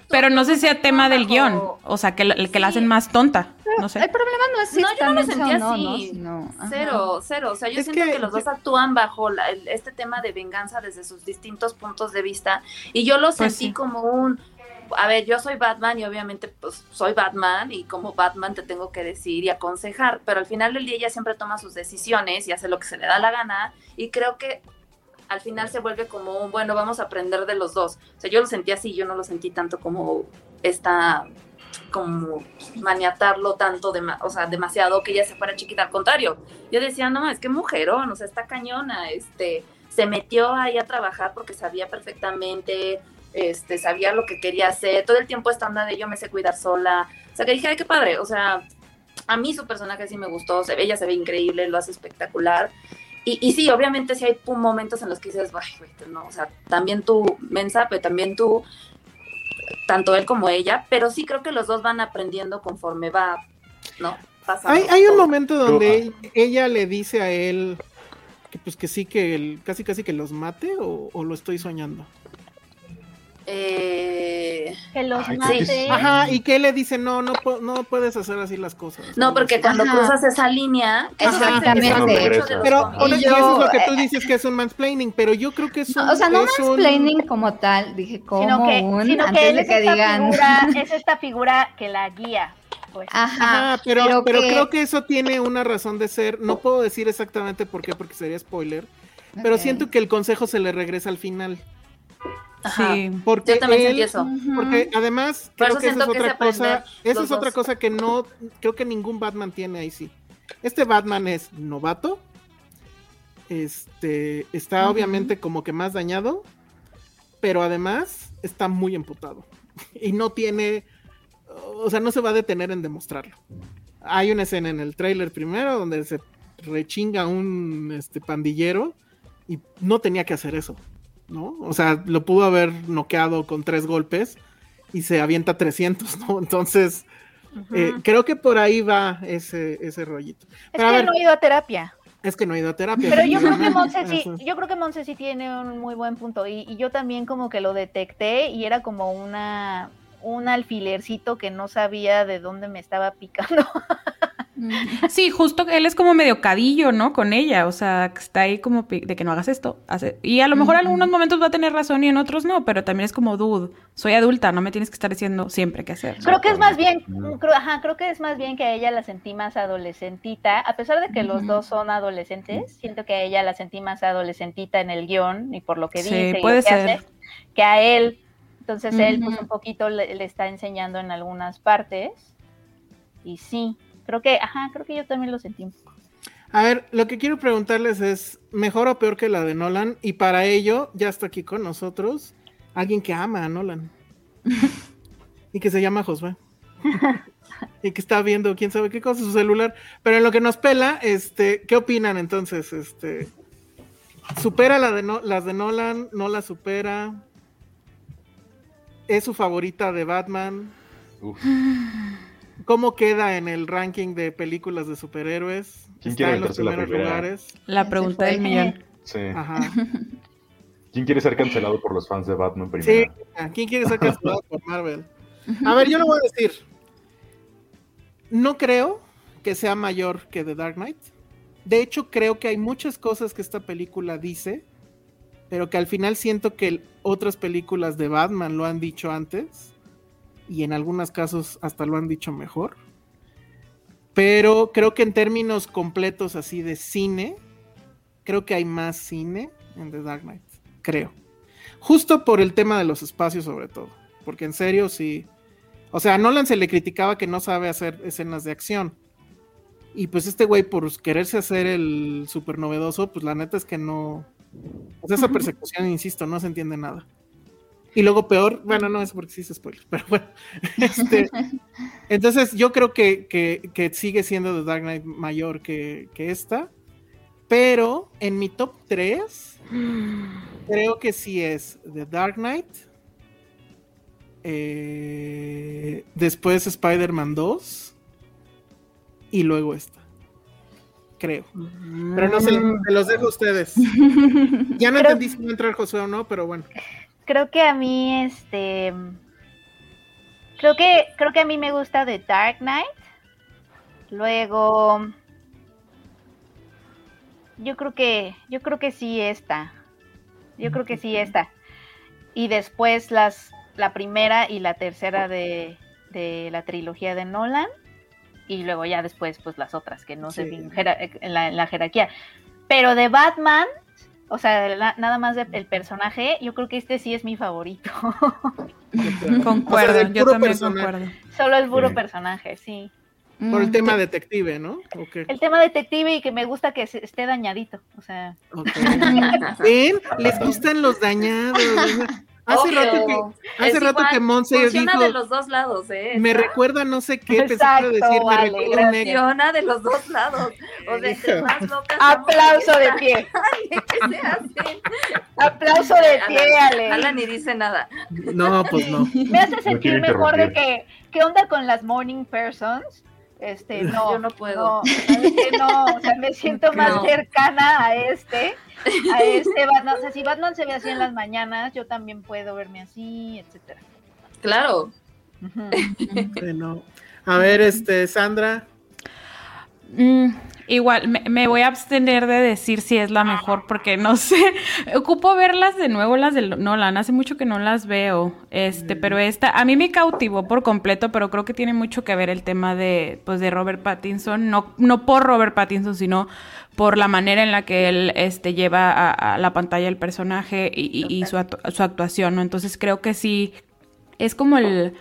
pero, no sé si sea tema del guion, o sea, que, el que la hacen más tonta. No sé. El problema no es si no, yo no lo sentía así. cero, cero. O sea, yo siento que, los dos actúan bajo este tema de venganza desde sus distintos puntos de vista. Y yo lo pues sentí como un, a ver, yo soy Batman y obviamente pues soy Batman y como Batman te tengo que decir y aconsejar, pero al final del día ella siempre toma sus decisiones y hace lo que se le da la gana y creo que al final se vuelve como un, bueno, vamos a aprender de los dos. O sea, yo lo sentí así, yo no lo sentí tanto como esta como maniatarlo tanto, de, o sea, demasiado que ella se fuera chiquita, al contrario, yo decía, no, es que mujerón, o sea, está cañona, este, se metió ahí a trabajar porque sabía perfectamente este, sabía lo que quería hacer, todo el tiempo estando de yo me sé cuidar sola, o sea que dije, ay, qué padre, o sea, a mí su personaje sí me gustó, se ve, ella se ve increíble, lo hace espectacular, y, y sí, obviamente sí hay momentos en los que dices, ay, no, o sea, también tú, Mensa, pero también tú, tanto él como ella, pero sí creo que los dos van aprendiendo conforme va, ¿no? Hay, hay un momento donde ella le dice a él que pues que sí, que él, casi casi que los mate o, o lo estoy soñando. Eh, que los mate. Ajá, y que le dice, no, no, no puedes hacer así las cosas. No, porque cuando cruzas esa línea, exactamente. pero eso es lo que tú dices que es un mansplaining, pero yo creo que es un. o sea, no mansplaining como tal, dije, como sino que, un, sino que él es que digan. Figura, es esta figura que la guía. Pues. Ajá, pero, pero, creo que eso tiene una razón de ser. No puedo decir exactamente por qué, porque sería spoiler. Pero siento que el consejo se le regresa al final. Sí, porque yo también sentí eso. Porque además, creo que esa es otra cosa. Esa es otra cosa que no, creo que ningún Batman tiene ahí sí. Este Batman es novato. Este está obviamente como que más dañado. Pero además está muy emputado. Y no tiene. O sea, no se va a detener en demostrarlo. Hay una escena en el trailer primero donde se rechinga un este, pandillero y no tenía que hacer eso. ¿No? O sea, lo pudo haber noqueado con tres golpes y se avienta 300, ¿no? Entonces, eh, creo que por ahí va ese, ese rollito. es que no ha ido a terapia. Es que no ha ido a terapia. Pero yo creo que Monse sí, yo creo que Monse sí tiene un muy buen punto y, y, yo también como que lo detecté y era como una un alfilercito que no sabía de dónde me estaba picando. Sí, justo él es como medio cadillo, ¿no? Con ella, o sea, está ahí como de que no hagas esto. Hace... Y a lo mejor en algunos momentos va a tener razón y en otros no, pero también es como, dude, soy adulta, no me tienes que estar diciendo siempre qué hacer. Creo que es más bien, creo, ajá, creo que es más bien que a ella la sentí más adolescentita, a pesar de que los dos son adolescentes, siento que a ella la sentí más adolescentita en el guion y por lo que dice y lo que hace, que a él. Entonces él pues un poquito le está enseñando en algunas partes. Y sí, Creo que, ajá, creo que yo también lo sentí un poco. A ver, lo que quiero preguntarles es, ¿mejor o peor que la de Nolan? Y para ello, ya está aquí con nosotros alguien que ama a Nolan. y que se llama Josué. y que está viendo quién sabe qué cosa su celular. Pero en lo que nos pela, este, ¿qué opinan entonces? Este, ¿Supera la de las de Nolan? ¿No la supera? ¿Es su favorita de Batman? Uf. ¿Cómo queda en el ranking de películas de superhéroes? ¿Quién quiere en los primeros lugares? La pregunta del millón. Sí. Ajá. ¿Quién quiere ser cancelado por los fans de Batman primero? Sí, ¿quién quiere ser cancelado por Marvel? A ver, yo lo voy a decir. No creo que sea mayor que The Dark Knight. De hecho, creo que hay muchas cosas que esta película dice, pero que al final siento que otras películas de Batman lo han dicho antes y en algunos casos hasta lo han dicho mejor. Pero creo que en términos completos así de cine, creo que hay más cine en The Dark Knight, creo. Justo por el tema de los espacios sobre todo, porque en serio sí. O sea, a Nolan se le criticaba que no sabe hacer escenas de acción. Y pues este güey por quererse hacer el super novedoso, pues la neta es que no... Sea, esa persecución, insisto, no se entiende nada. Y luego peor, bueno, no es porque sí se spoiler, pero bueno. Este, entonces yo creo que, sigue siendo The Dark Knight mayor que, esta. Pero en mi top 3, creo que sí es The Dark Knight. Eh, después Spider-Man 2. Y luego esta. Creo. Pero no sé, se los dejo a ustedes. Ya no entendí si va a entrar Josué o no, pero bueno creo que a mí, este, creo que, creo que a mí me gusta The Dark Knight. Luego, yo creo que, yo creo que sí esta. Yo creo que sí esta. Y después las, la primera y la tercera de, de la trilogía de Nolan. Y luego ya después, pues las otras, que no sé en la, en la jerarquía. Pero de Batman, o sea, nada más del personaje, yo creo que este sí es mi favorito. concuerdo, yo también concuerdo. Solo el puro personaje, sí. Por el mm, tema detective, ¿no? El tema detective y que me gusta que esté dañadito, o sea. ¿Ven? Les gustan los dañados. Hace rato que, hace rato que Monse dijo. de los dos lados, ¿eh? Me recuerda no sé qué, Exacto, pensé decir, me recuerda Funciona de los dos lados. O sea, entre más locas. Aplauso de pie. Ay, ¿qué se hace? Aplauso de pie, Ale. Alan ni dice nada. No, pues no. Me hace sentir mejor de que, ¿qué onda con las morning persons? Este, no, yo no puedo. No, no, o sea, me siento más cercana a este, a este Batman. O sea, si Batman se ve así en las mañanas, yo también puedo verme así, etcétera. Claro. Bueno, a ver, este, Sandra. Mm, Igual, me, voy a abstener de decir si es la mejor porque no sé. Ocupo verlas de nuevo, las de Nolan. Hace mucho que no las veo. Este, pero esta, a mí me cautivó por completo, pero creo que tiene mucho que ver el tema de, pues, de Robert Pattinson. No, no por Robert Pattinson, sino por la manera en la que él este, lleva a, la pantalla el personaje y, su, su actuación, ¿no? Entonces creo que sí, es como el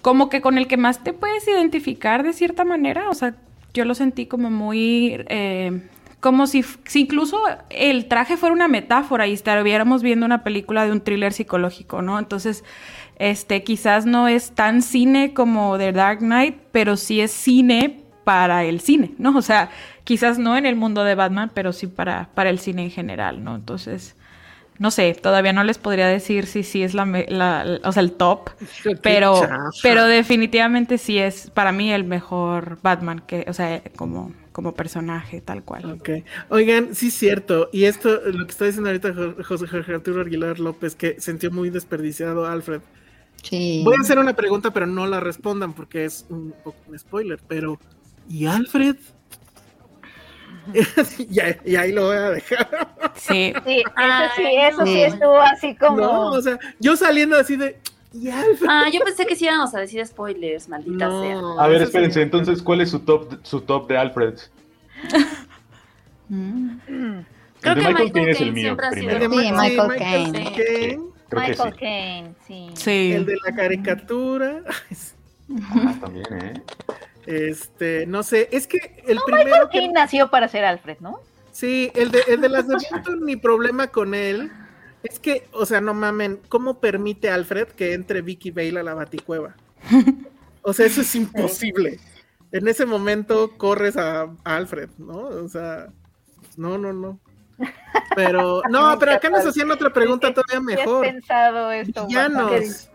como que con el que más te puedes identificar de cierta manera, o sea, yo lo sentí como muy... Eh, como si, incluso el traje fuera una metáfora y estuviéramos viendo una película de un thriller psicológico, ¿no? Entonces, este, quizás no es tan cine como The Dark Knight, pero sí es cine para el cine, ¿no? O sea, quizás no en el mundo de Batman, pero sí para, para el cine en general, ¿no? Entonces, no sé, todavía no les podría decir si sí es la, o sea, el top, pero, pero definitivamente sí es para mí el mejor Batman que, o sea, como, como personaje tal cual. Ok. Oigan, sí es cierto, y esto, lo que está diciendo ahorita José Jorge Arturo Aguilar López, que sintió muy desperdiciado Alfred. Sí. Voy a hacer una pregunta, pero no la respondan porque es un poco un spoiler, pero ¿y Alfred? y, ahí lo voy a dejar. Sí. Sí, eso sí, eso sí estuvo así como. No, o sea, yo saliendo así de. Ah, yo pensé que sí íbamos a decir spoilers, maldita sea. A ver, espérense, entonces, ¿cuál es su top, su top de Alfred? Mm. Creo que Michael Caine es el mío. Primero. Sí, Michael Caine. Michael Caine, sí. sí. El de la caricatura. Ah, también, ¿eh? Este, no sé, es que el no, primero. Michael Caine nació para ser Alfred, ¿no? Sí, el de, el de las de Burton, mi problema con él es que, o sea, no mamen, ¿cómo permite Alfred que entre Vicky Bale a la baticueva? O sea, eso es imposible. En ese momento corres a, a Alfred, ¿no? O sea, no, no, no. Pero, no, pero acá nos hacían otra pregunta todavía mejor. ¿Qué has pensado esto? Villanos.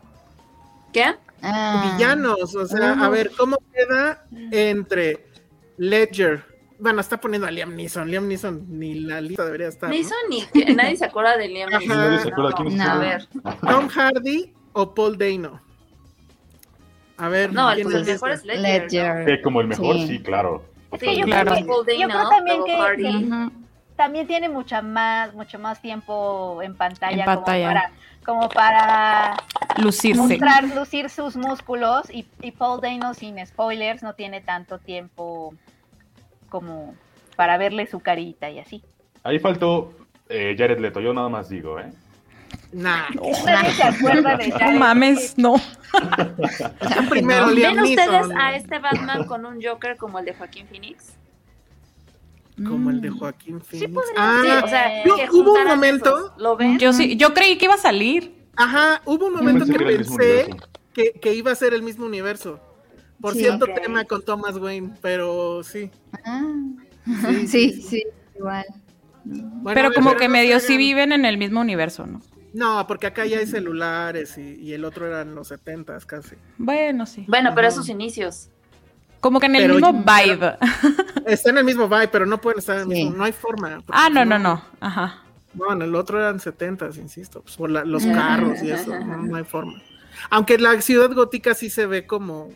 ¿Qué? Ah. Villanos, o sea, a ver, ¿cómo queda entre Ledger? Bueno, está poniendo a Liam Neeson. Liam Neeson ni la lista debería estar. ¿no? Neeson ni nadie se acuerda de Liam Neeson. Nadie se acuerda quién es No, a ver. Tom Hardy o Paul Dano. A ver, No, ¿quién pues el es mejor es Ledger. Ledger. Eh, como el mejor, Sí. sí, claro. Sí, yo Claro. creo que- Paul yo creo Dano, también que- Hardy. que-. También tiene mucha más, mucho más tiempo en pantalla, En pantalla. Como, para, como para Lucirse. mostrar, lucir sus músculos y, y Paul Dano sin spoilers no tiene tanto tiempo como para verle su carita y así. Ahí faltó eh, Jared Leto, yo nada más digo, ¿eh? Nah. Acuerda de No Jared mames, no. Primero no. ¿Ven ustedes a este Batman con un Joker como el de Joaquín Phoenix? Como el de Joaquín Phoenix. podría ah, Sí, o sea, yo- que hubo un momento, esos. ¿Lo ven? Yo sí, yo creí que iba a salir. ajá, hubo un momento que que pensé que, que iba a ser el mismo universo. Por Sí. cierto tema con Thomas Wayne, pero sí. Ah. Sí, Sí, sí, igual. Bueno, pero ver, como que no medio sí viven en el mismo universo, ¿no? No, porque acá ya hay celulares y, y el otro era en los setentas casi. Bueno, sí. Bueno, pero esos inicios. Como que en el Pero mismo vibe. Está en el mismo vibe, pero no pueden estar en el Sí. mismo. No hay forma. Ah, no, si no, no. Ajá. No, en el otro eran setentas, insisto, pues, por la- los carros y eso, no, no hay forma. Aunque la ciudad gótica sí se ve como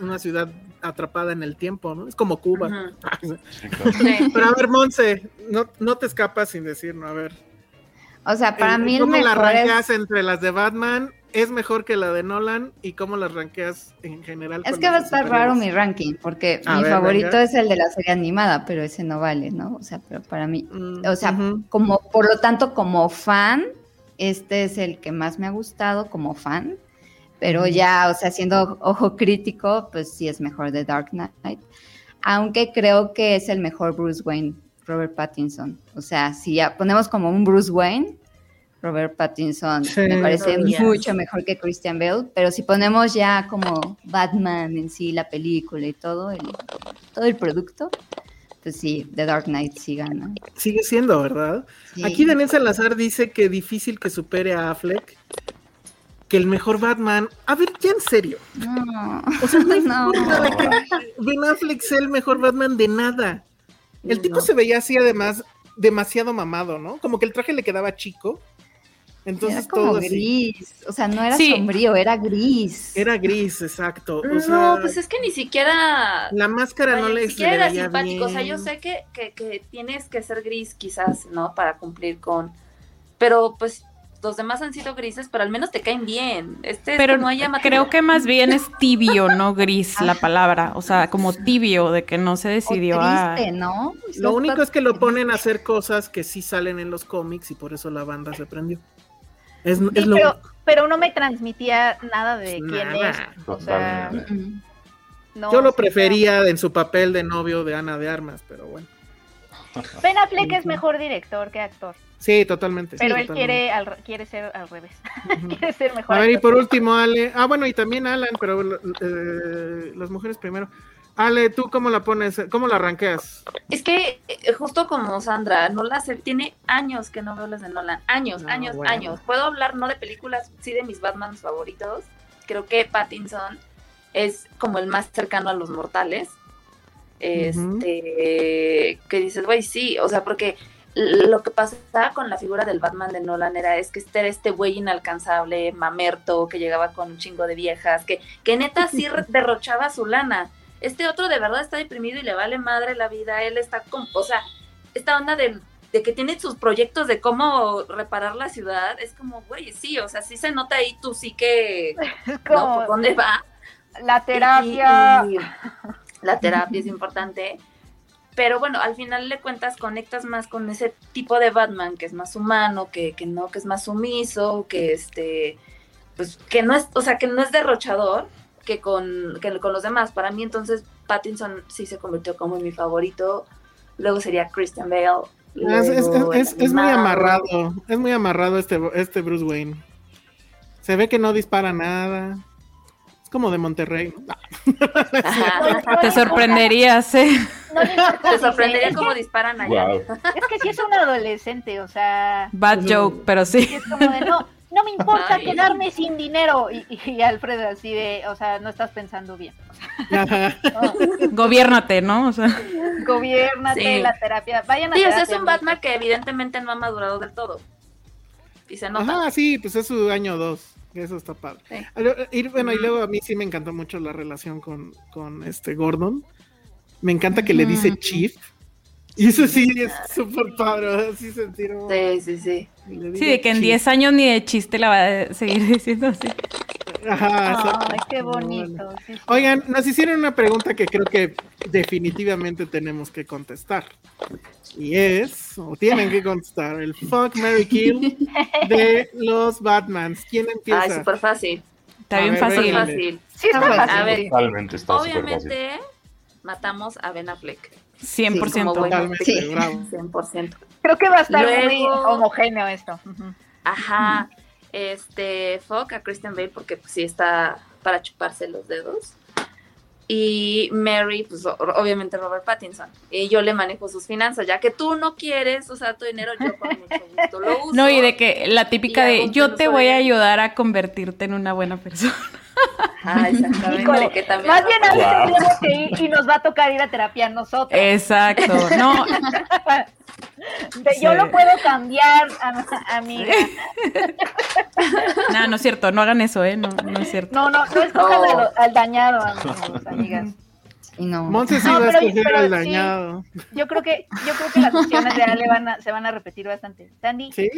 una ciudad atrapada en el tiempo, ¿no? Es como Cuba. Sí, claro. Sí. Pero a ver, Monse, no, no te escapas sin decir, ¿no? A ver. O sea, para eh, mí el ¿Cómo la mejor es, ranqueas entre las de Batman? ¿Es mejor que la de Nolan? ¿Y cómo las ranqueas en general? es que va a estar raro mi ranking, porque A mi ver, favorito venga. es el de la serie animada, pero ese no vale, ¿no? O sea, pero para mí, Mm, o sea, como, por lo tanto, como fan, este es el que más me ha gustado como fan, pero ya, o sea, siendo ojo crítico, pues sí es mejor de Dark Knight, aunque creo que es el mejor Bruce Wayne, Robert Pattinson. O sea, si ya ponemos como un Bruce Wayne, Robert Pattinson Sí, me parece mucho mejor que Christian Bale, pero si ponemos ya como Batman en sí, la película y todo el, todo el producto, pues sí, The Dark Knight sí gana. Sigue siendo, ¿verdad? Sí. Aquí Daniel Salazar dice que difícil que supere a Affleck, que el mejor Batman. A ver, ya en serio. No, O sea, no No. forma de que Ben Affleck sea el mejor Batman de nada. El tipo se veía así, además, demasiado mamado, ¿no? Como que el traje le quedaba chico. Entonces era como todo así. gris, o sea, no era Sí. sombrío, era gris. Era gris, exacto. O No, sea, pues es que ni siquiera. la máscara vaya, no le, ni siquiera era simpático. O sea, yo sé que, que, que tienes que ser gris, quizás, ¿no? Para cumplir con. Pero pues los demás han sido grises, pero al menos te caen bien. Este es Pero como llama creo que más bien es tibio, no gris la palabra. O sea, como tibio, de que no se O decidió a... triste, ¿no? O Lo único es que lo ponen a hacer cosas que sí salen en los cómics y por eso la banda se prendió. Es, Sí, es lo pero, pero no me transmitía nada de quién Nada. es. O sea, Totalmente. Mm. no, Yo lo sí, prefería en su papel de novio de Ana de Armas, pero bueno. no. Ben Affleck es mejor director que actor, Sí, totalmente. pero sí, él totalmente. quiere, al, quiere ser al revés. Quiere ser mejor. A ver, y por último, Ale. Ah, bueno, y también Alan, pero eh, las mujeres primero. Ale, ¿tú cómo la pones? ¿Cómo la ranqueas? Es que eh, justo como Sandra, no la sé, tiene años que no veo las de Nolan, años, No, años, bueno. años. Puedo hablar no de películas, sí de mis Batman favoritos. Creo que Pattinson es como el más cercano a los mortales. Este, que dices, güey, sí, o sea, porque lo que pasaba con la figura del Batman de Nolan era es que este era este güey inalcanzable, mamerto, que llegaba con un chingo de viejas, que, que neta sí derrochaba su lana. Este otro de verdad está deprimido y le vale madre la vida, él está con, o sea, esta onda de, de que tiene sus proyectos de cómo reparar la ciudad, es como, güey, sí, o sea, sí se nota ahí tú sí que, ¿no? ¿Dónde va? La terapia. la terapia es importante. Pero bueno, al final le cuentas, conectas más con ese tipo de Batman que es más humano, que, que no, que es más sumiso, que este, pues que no es, o sea, que no es derrochador, que con, que con los demás. Para mí entonces Pattinson sí se convirtió como en mi favorito. Luego sería Christian Bale. Es, es, muy amarrado, es muy amarrado este, este Bruce Wayne. Se ve que no dispara nada. Es como de Monterrey. Te sorprenderías, ¿eh? Te sorprendería cómo disparan allá. Es que sí es un adolescente, o sea. Bad joke, pero sí. Es como de no no me importa quedarme sin dinero. Y, y, Alfredo así de, o sea, no estás pensando bien. Gobiernate, ¿no? O sea. Gobiernate, la terapia. Vayan a Sí, o sea, es un Batman que evidentemente no ha madurado del todo. Y se nota. Ah, sí, pues es su año dos. Eso está padre. Y, bueno, y luego a mí sí me encantó mucho la relación con, con este Gordon. Me encanta que le dice Chief y eso sí es súper padre, así sentir. Sí, sí, sí. Sí, de que en 10 años ni de chiste la va a seguir diciendo así. Ajá, Ay, qué bonito. Oigan, nos hicieron una pregunta que creo que definitivamente tenemos que contestar. Y es, o tienen que contestar, el Fuck Mary Kill de los Batmans. ¿Quién empieza? Ay, súper fácil. Está bien fácil. fácil. Sí, está fácil. A ver, Totalmente está obviamente matamos a Ben Affleck. 100%. Totalmente, sí, 100%. Creo que va a estar muy homogéneo esto. Ajá. Este, fuck a Christian Bale porque pues, sí está para chuparse los dedos. Y Mary, pues obviamente Robert Pattinson. Y yo le manejo sus finanzas, ya que tú no quieres usar tu dinero, yo con mucho gusto lo uso. No, y de que la típica de yo te voy a ayudar a convertirte en una buena persona. Ah, exactamente. que también Más bien a tenemos que ir y nos va a tocar ir a terapia a nosotros. Exacto. No. Yo lo puedo cambiar, amiga. No, no es cierto, no hagan eso, ¿eh? No, no es cierto. No, no, no escojan al, dañado, amigos, amigas. No. Monse sí va a escoger al dañado. yo creo que, yo creo que las opciones de Ale van a, se van a repetir bastante. Sandy. ¿Sí?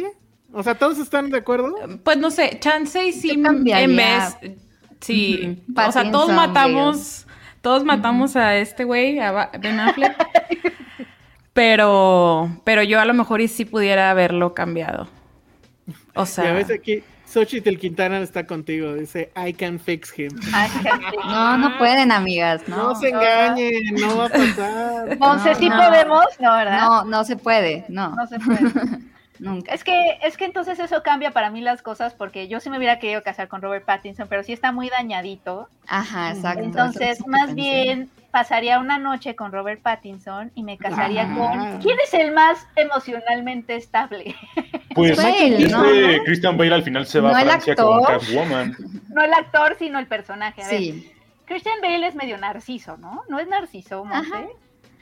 O sea, ¿todos están de acuerdo? Pues no sé, chance y sí en vez Sí, o sea, todos matamos, todos matamos a este güey, a Ben Affleck. pero, pero yo a lo mejor y sí pudiera haberlo cambiado. O sea. Y a veces aquí Xochitl Quintana está contigo, dice I can fix him. No, no pueden, amigas. No, no se engañen, no va a pasar. Entonces, ¿sí podemos? No, ¿verdad? No, no se puede, no. No se puede. Nunca. Es que, es que entonces eso cambia para mí las cosas porque yo sí me hubiera querido casar con Robert Pattinson, pero sí está muy dañadito. Ajá, exacto. Entonces, más bien pasaría una noche con Robert Pattinson y me casaría con ¿quién es el más emocionalmente estable? Pues Bale, ¿no? Christian Bale al final se va a Francia con Catwoman. No el actor, sino el personaje. A sí. Ver, Christian Bale es medio narciso, ¿no? ¿No es narciso, Monse?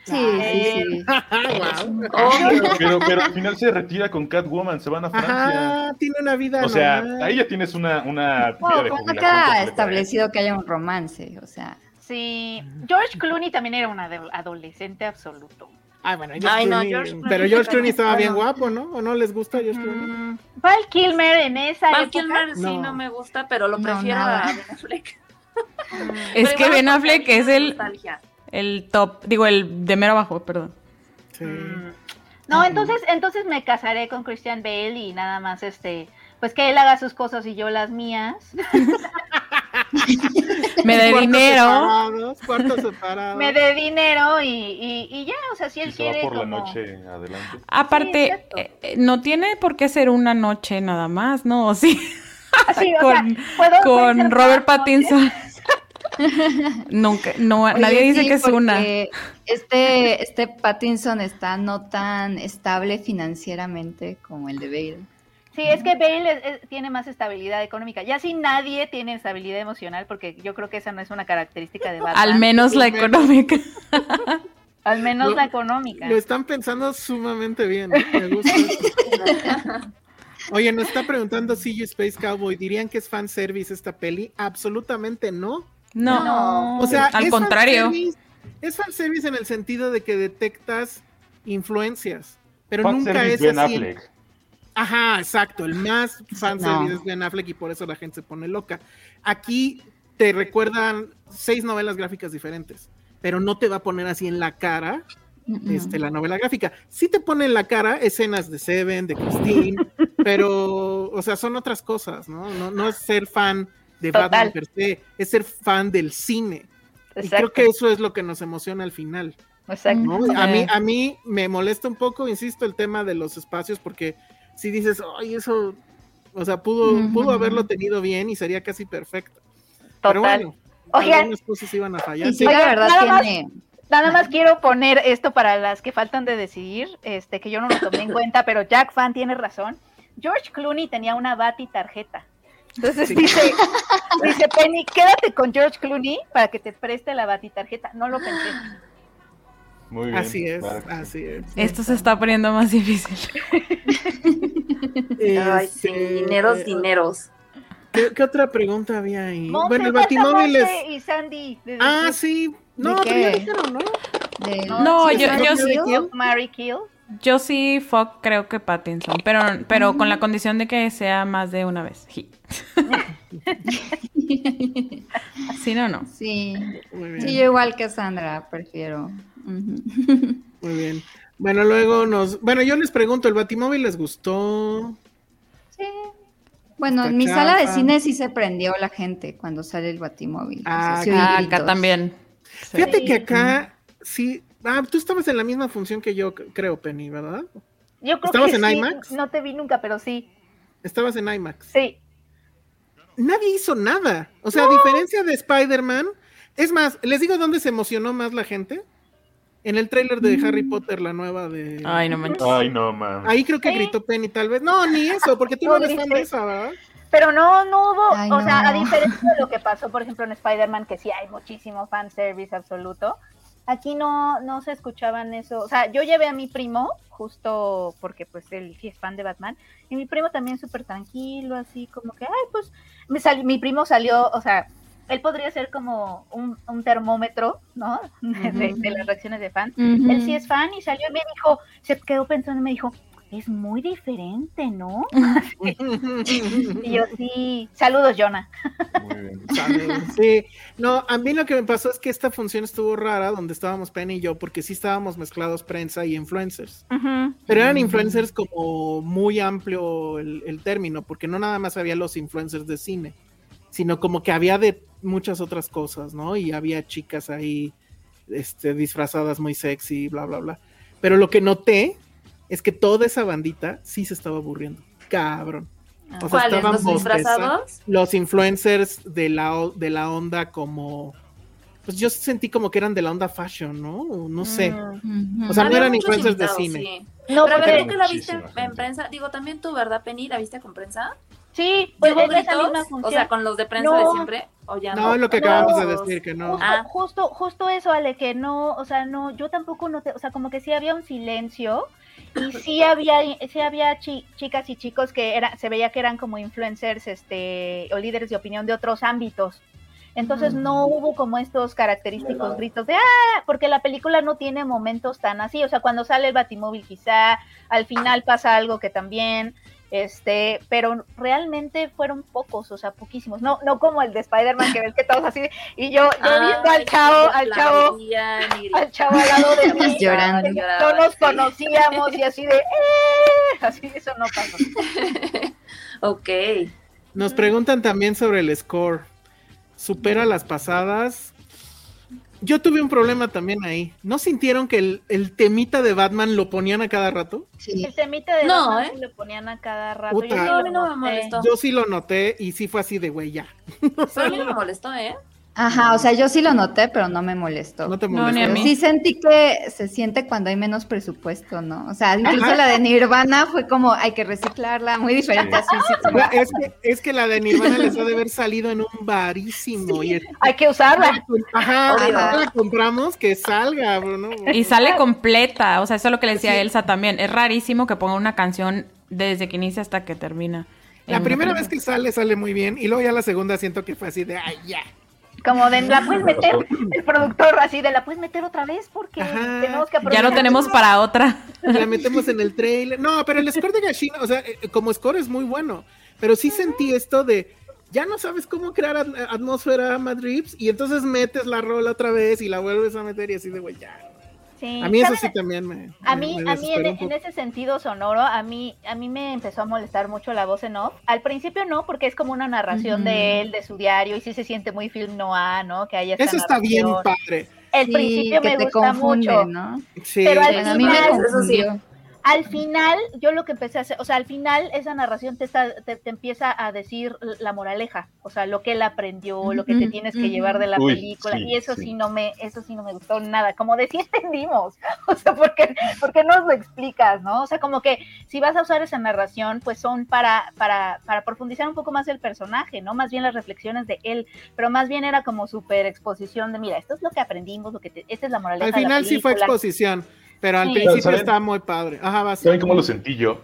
Sí, sí, sí. pero, pero al final se retira con Catwoman, se van a Francia. Ajá, tiene una vida. O sea, ahí ya tienes una, una vida de jubilación. ha establecido que haya un romance, o sea. Sí, George Clooney también era un adolescente absoluto. Ay, bueno, George Ay, Clooney, no, George Clooney, pero George Clooney estaba bien guapo, ¿no? ¿O no les gusta George Clooney? Mm, Val Kilmer en esa Val Kilmer sí no. me gusta, pero lo prefiero a Ben Affleck. es que Ben Affleck es el... Nostalgia el top, digo, el de mero abajo, perdón. Sí. Mm. No, entonces, entonces me casaré con Christian Bale y nada más este, pues que él haga sus cosas y yo las mías. me dé dinero. Me dé dinero y, y, ya, o sea, si él quiere. por la noche adelante. Aparte, eh, no tiene por qué ser una noche nada más, ¿no? Sí. con, con Robert Pattinson. Nunca, no, nadie dice que es una. Este, este Pattinson está no tan estable financieramente como el de Bale. Sí, es que Bale tiene más estabilidad económica. Ya si nadie tiene estabilidad emocional, porque yo creo que esa no es una característica de Batman. Al menos la económica. Al menos la económica. Lo están pensando sumamente bien. Me gusta. Oye, nos está preguntando CG Space Cowboy, ¿dirían que es fanservice esta peli? Absolutamente no. No, o sea, al contrario. es fanservice en el sentido de que detectas influencias, pero nunca es ben así. Affleck. Ajá, exacto, el más fanservice es Ben Affleck y por eso la gente se pone loca. Aquí te recuerdan seis novelas gráficas diferentes, pero no te va a poner así en la cara este, la novela gráfica. Sí te pone en la cara escenas de Seven, de Christine, pero, o sea, son otras cosas, ¿no? No, no es ser fan de Batman per se, es ser fan del cine. Y creo que eso es lo que nos emociona al final. Exacto. A, mí, a mí me molesta un poco, insisto, el tema de los espacios, porque si dices, ay, eso, o sea, pudo, pudo haberlo tenido bien y sería casi perfecto. Pero bueno, algunas cosas iban a fallar. sí, la verdad tiene... Nada más quiero poner esto para las que faltan de decidir, este, que yo no lo tomé en cuenta, pero Jack Fan tiene razón. George Clooney tenía una Bati tarjeta. Entonces dice, dice Penny, quédate con George Clooney para que te preste la Bati tarjeta. No lo pensé. Muy bien. Así es, así es. Esto se está poniendo más difícil. Ay, sí, este, dineros, dineros. ¿Qué, otra pregunta había ahí? bueno, el Batimóvil es... y Sandy. Ah, sí. No, pero ya dijeron, ¿no? No, yo, yo sí. Mary Kill. Yo sí, fuck, creo que Pattinson, pero, pero con la condición de que sea más de una vez. Sí, no, no. Sí. Sí, yo igual que Sandra, prefiero. Muy bien. Bueno, luego nos. Bueno, yo les pregunto, ¿el Batimóvil les gustó? Sí. Bueno, en mi sala de cine sí se prendió la gente cuando sale el Batimóvil. Ah, acá también. Fíjate que acá sí. Ah, tú estabas en la misma función que yo, creo, Penny, ¿verdad? Yo creo ¿Estabas que en sí. IMAX? No te vi nunca, pero sí. Estabas en IMAX. Sí. Nadie hizo nada. O sea, a diferencia de Spider-Man. Es más, ¿les digo dónde se emocionó más la gente? En el tráiler de Harry Potter, la nueva de. Ay, no manches. Ay, no mames. Ahí creo que gritó Penny, tal vez. No, ni eso, porque tú no eres fan de esa, ¿verdad? Pero no, no hubo, o sea, a diferencia de lo que pasó, por ejemplo, en Spider-Man, que sí hay muchísimo fanservice absoluto, aquí no, no se escuchaban eso. O sea, yo llevé a mi primo, justo porque pues él sí es fan de Batman, y mi primo también súper tranquilo, así como que, ay, pues, me mi primo salió, o sea, él podría ser como un, termómetro, ¿no? De, las reacciones de fan. Él sí es fan y salió y me dijo, se quedó pensando y me dijo, es muy diferente, ¿no? y yo sí, saludos, Jonah. Muy bien. Saludos. Sí, no, a mí lo que me pasó es que esta función estuvo rara donde estábamos Penny y yo, porque sí estábamos mezclados prensa y influencers. Pero eran influencers como muy amplio el, el, término, porque no nada más había los influencers de cine, sino como que había de muchas otras cosas, ¿no? Y había chicas ahí este, disfrazadas muy sexy, bla, bla, bla. Pero lo que noté es que toda esa bandita sí se estaba aburriendo. Cabrón. O sea, ¿Los disfrazados? Los influencers de la, de la onda como. Pues yo sentí como que eran de la onda fashion, ¿no? No sé. Mm. O sea, no eran influencers de cine. No, pero a ver, que la viste en prensa? Digo, también tú, ¿verdad, Penny? ¿La viste con prensa? Sí, pues es esa misma función. O sea, con los de prensa de siempre, o ya no. No, lo que acabamos de decir, que no. Justo, ah. justo, justo eso, Ale, que no, o sea, no, yo tampoco noté, o sea, como que sí había un silencio y sí había, sí había chicas y chicos que era, se veía que eran como influencers este, o líderes de opinión de otros ámbitos. Entonces no hubo como estos característicos gritos de ¡ah! Porque la película no tiene momentos tan así. O sea, cuando sale el batimóvil quizá, al final pasa algo que también, este, pero realmente fueron pocos, o sea, poquísimos, no, no como el de Spider-Man que ves que todos así, y yo, yo viendo al chavo, al chavo, al chavo al lado de mí, llorando, no nos conocíamos y así de, ¡eh! así eso no pasó. ok. Nos preguntan también sobre el score. ¿Supera las pasadas? Yo tuve un problema también ahí. ¿No sintieron que el, temita de Batman lo ponían a cada rato? Sí. El temita de Batman ¿eh? lo ponían a cada rato. yo, sí no me molestó. yo sí lo noté y sí fue así de güey ya. a mí no me molestó, ¿eh? Ajá, o sea, yo sí lo noté, pero no me molestó. No te molestó. Sí sentí que se siente cuando hay menos presupuesto, ¿no? O sea, incluso la de Nirvana fue como, hay que reciclarla, muy diferente a Suicide es que, es que la de Nirvana les ha de haber salido en un barísimo. Y hay que usarla. Ajá, la compramos, que salga, ¿no? Y sale completa, o sea, eso es lo que le decía Elsa también. Es rarísimo que ponga una canción desde que inicia hasta que termina. La primera vez que sale, sale muy bien, y luego ya la segunda siento que fue así de, ay, ya. Como de la puedes meter, el productor así de la puedes meter otra vez porque tenemos que Ya lo tenemos para otra. La metemos en el trailer. No, pero el score de Gashina, o sea, eh, como score es muy bueno. Pero sí sentí esto de ya no sabes cómo crear atmósfera Madrid y entonces metes la rola otra vez y la vuelves a meter y así de güey, ya a mí eso sí también me. A mí, a mí en, ese sentido sonoro, a mí, a mí me empezó a molestar mucho la voz en off. Al principio no, porque es como una narración de él, de su diario, y sí se siente muy film noir, ¿no? Que haya Eso está bien padre. El principio me gusta mucho. ¿no? Sí, pero al a mí me confundió al final, yo lo que empecé a hacer, o sea, al final esa narración te, está, te, empieza a decir la moraleja, o sea, lo que él aprendió, lo que te tienes que llevar de la película, y eso sí. no me, eso sí no me gustó nada, como decía, entendimos, o sea, porque, porque nos lo explicas, ¿no? O sea, como que si vas a usar esa narración, pues son para, para, para profundizar un poco más el personaje, ¿no? Más bien las reflexiones de él, pero más bien era como súper exposición de, mira, esto es lo que aprendimos, lo que te, esta es la moraleja. Al final sí fue exposición. Pero al principio estaba muy padre. Ajá, ¿Saben cómo lo sentí yo?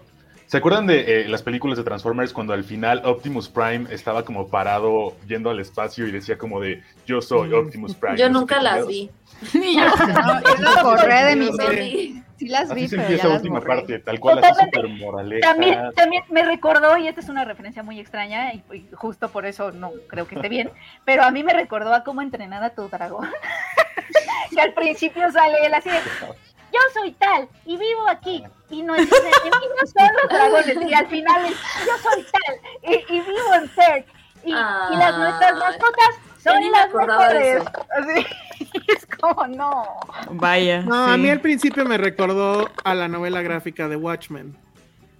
¿Se acuerdan de eh, las películas de Transformers cuando al final Optimus Prime estaba como parado yendo al espacio y decía como de yo soy Optimus Prime? Yo nunca las vi. Ni yo. no, corré de mi mente. Sí las vi, así pero esa última parte, tal cual, así moraleja. También, también me recordó, y esta es una referencia muy extraña, y, justo por eso no creo que esté bien, pero a mí me recordó a cómo entrenar a tu dragón. que al principio sale él así de, yo soy tal y vivo aquí y nuestros enemigos son los dragones y al final es, yo soy tal y, vivo en Perth y, y, las nuestras mascotas son las mejores. Así, es como no. Vaya. No, a mí al principio me recordó a la novela gráfica de Watchmen.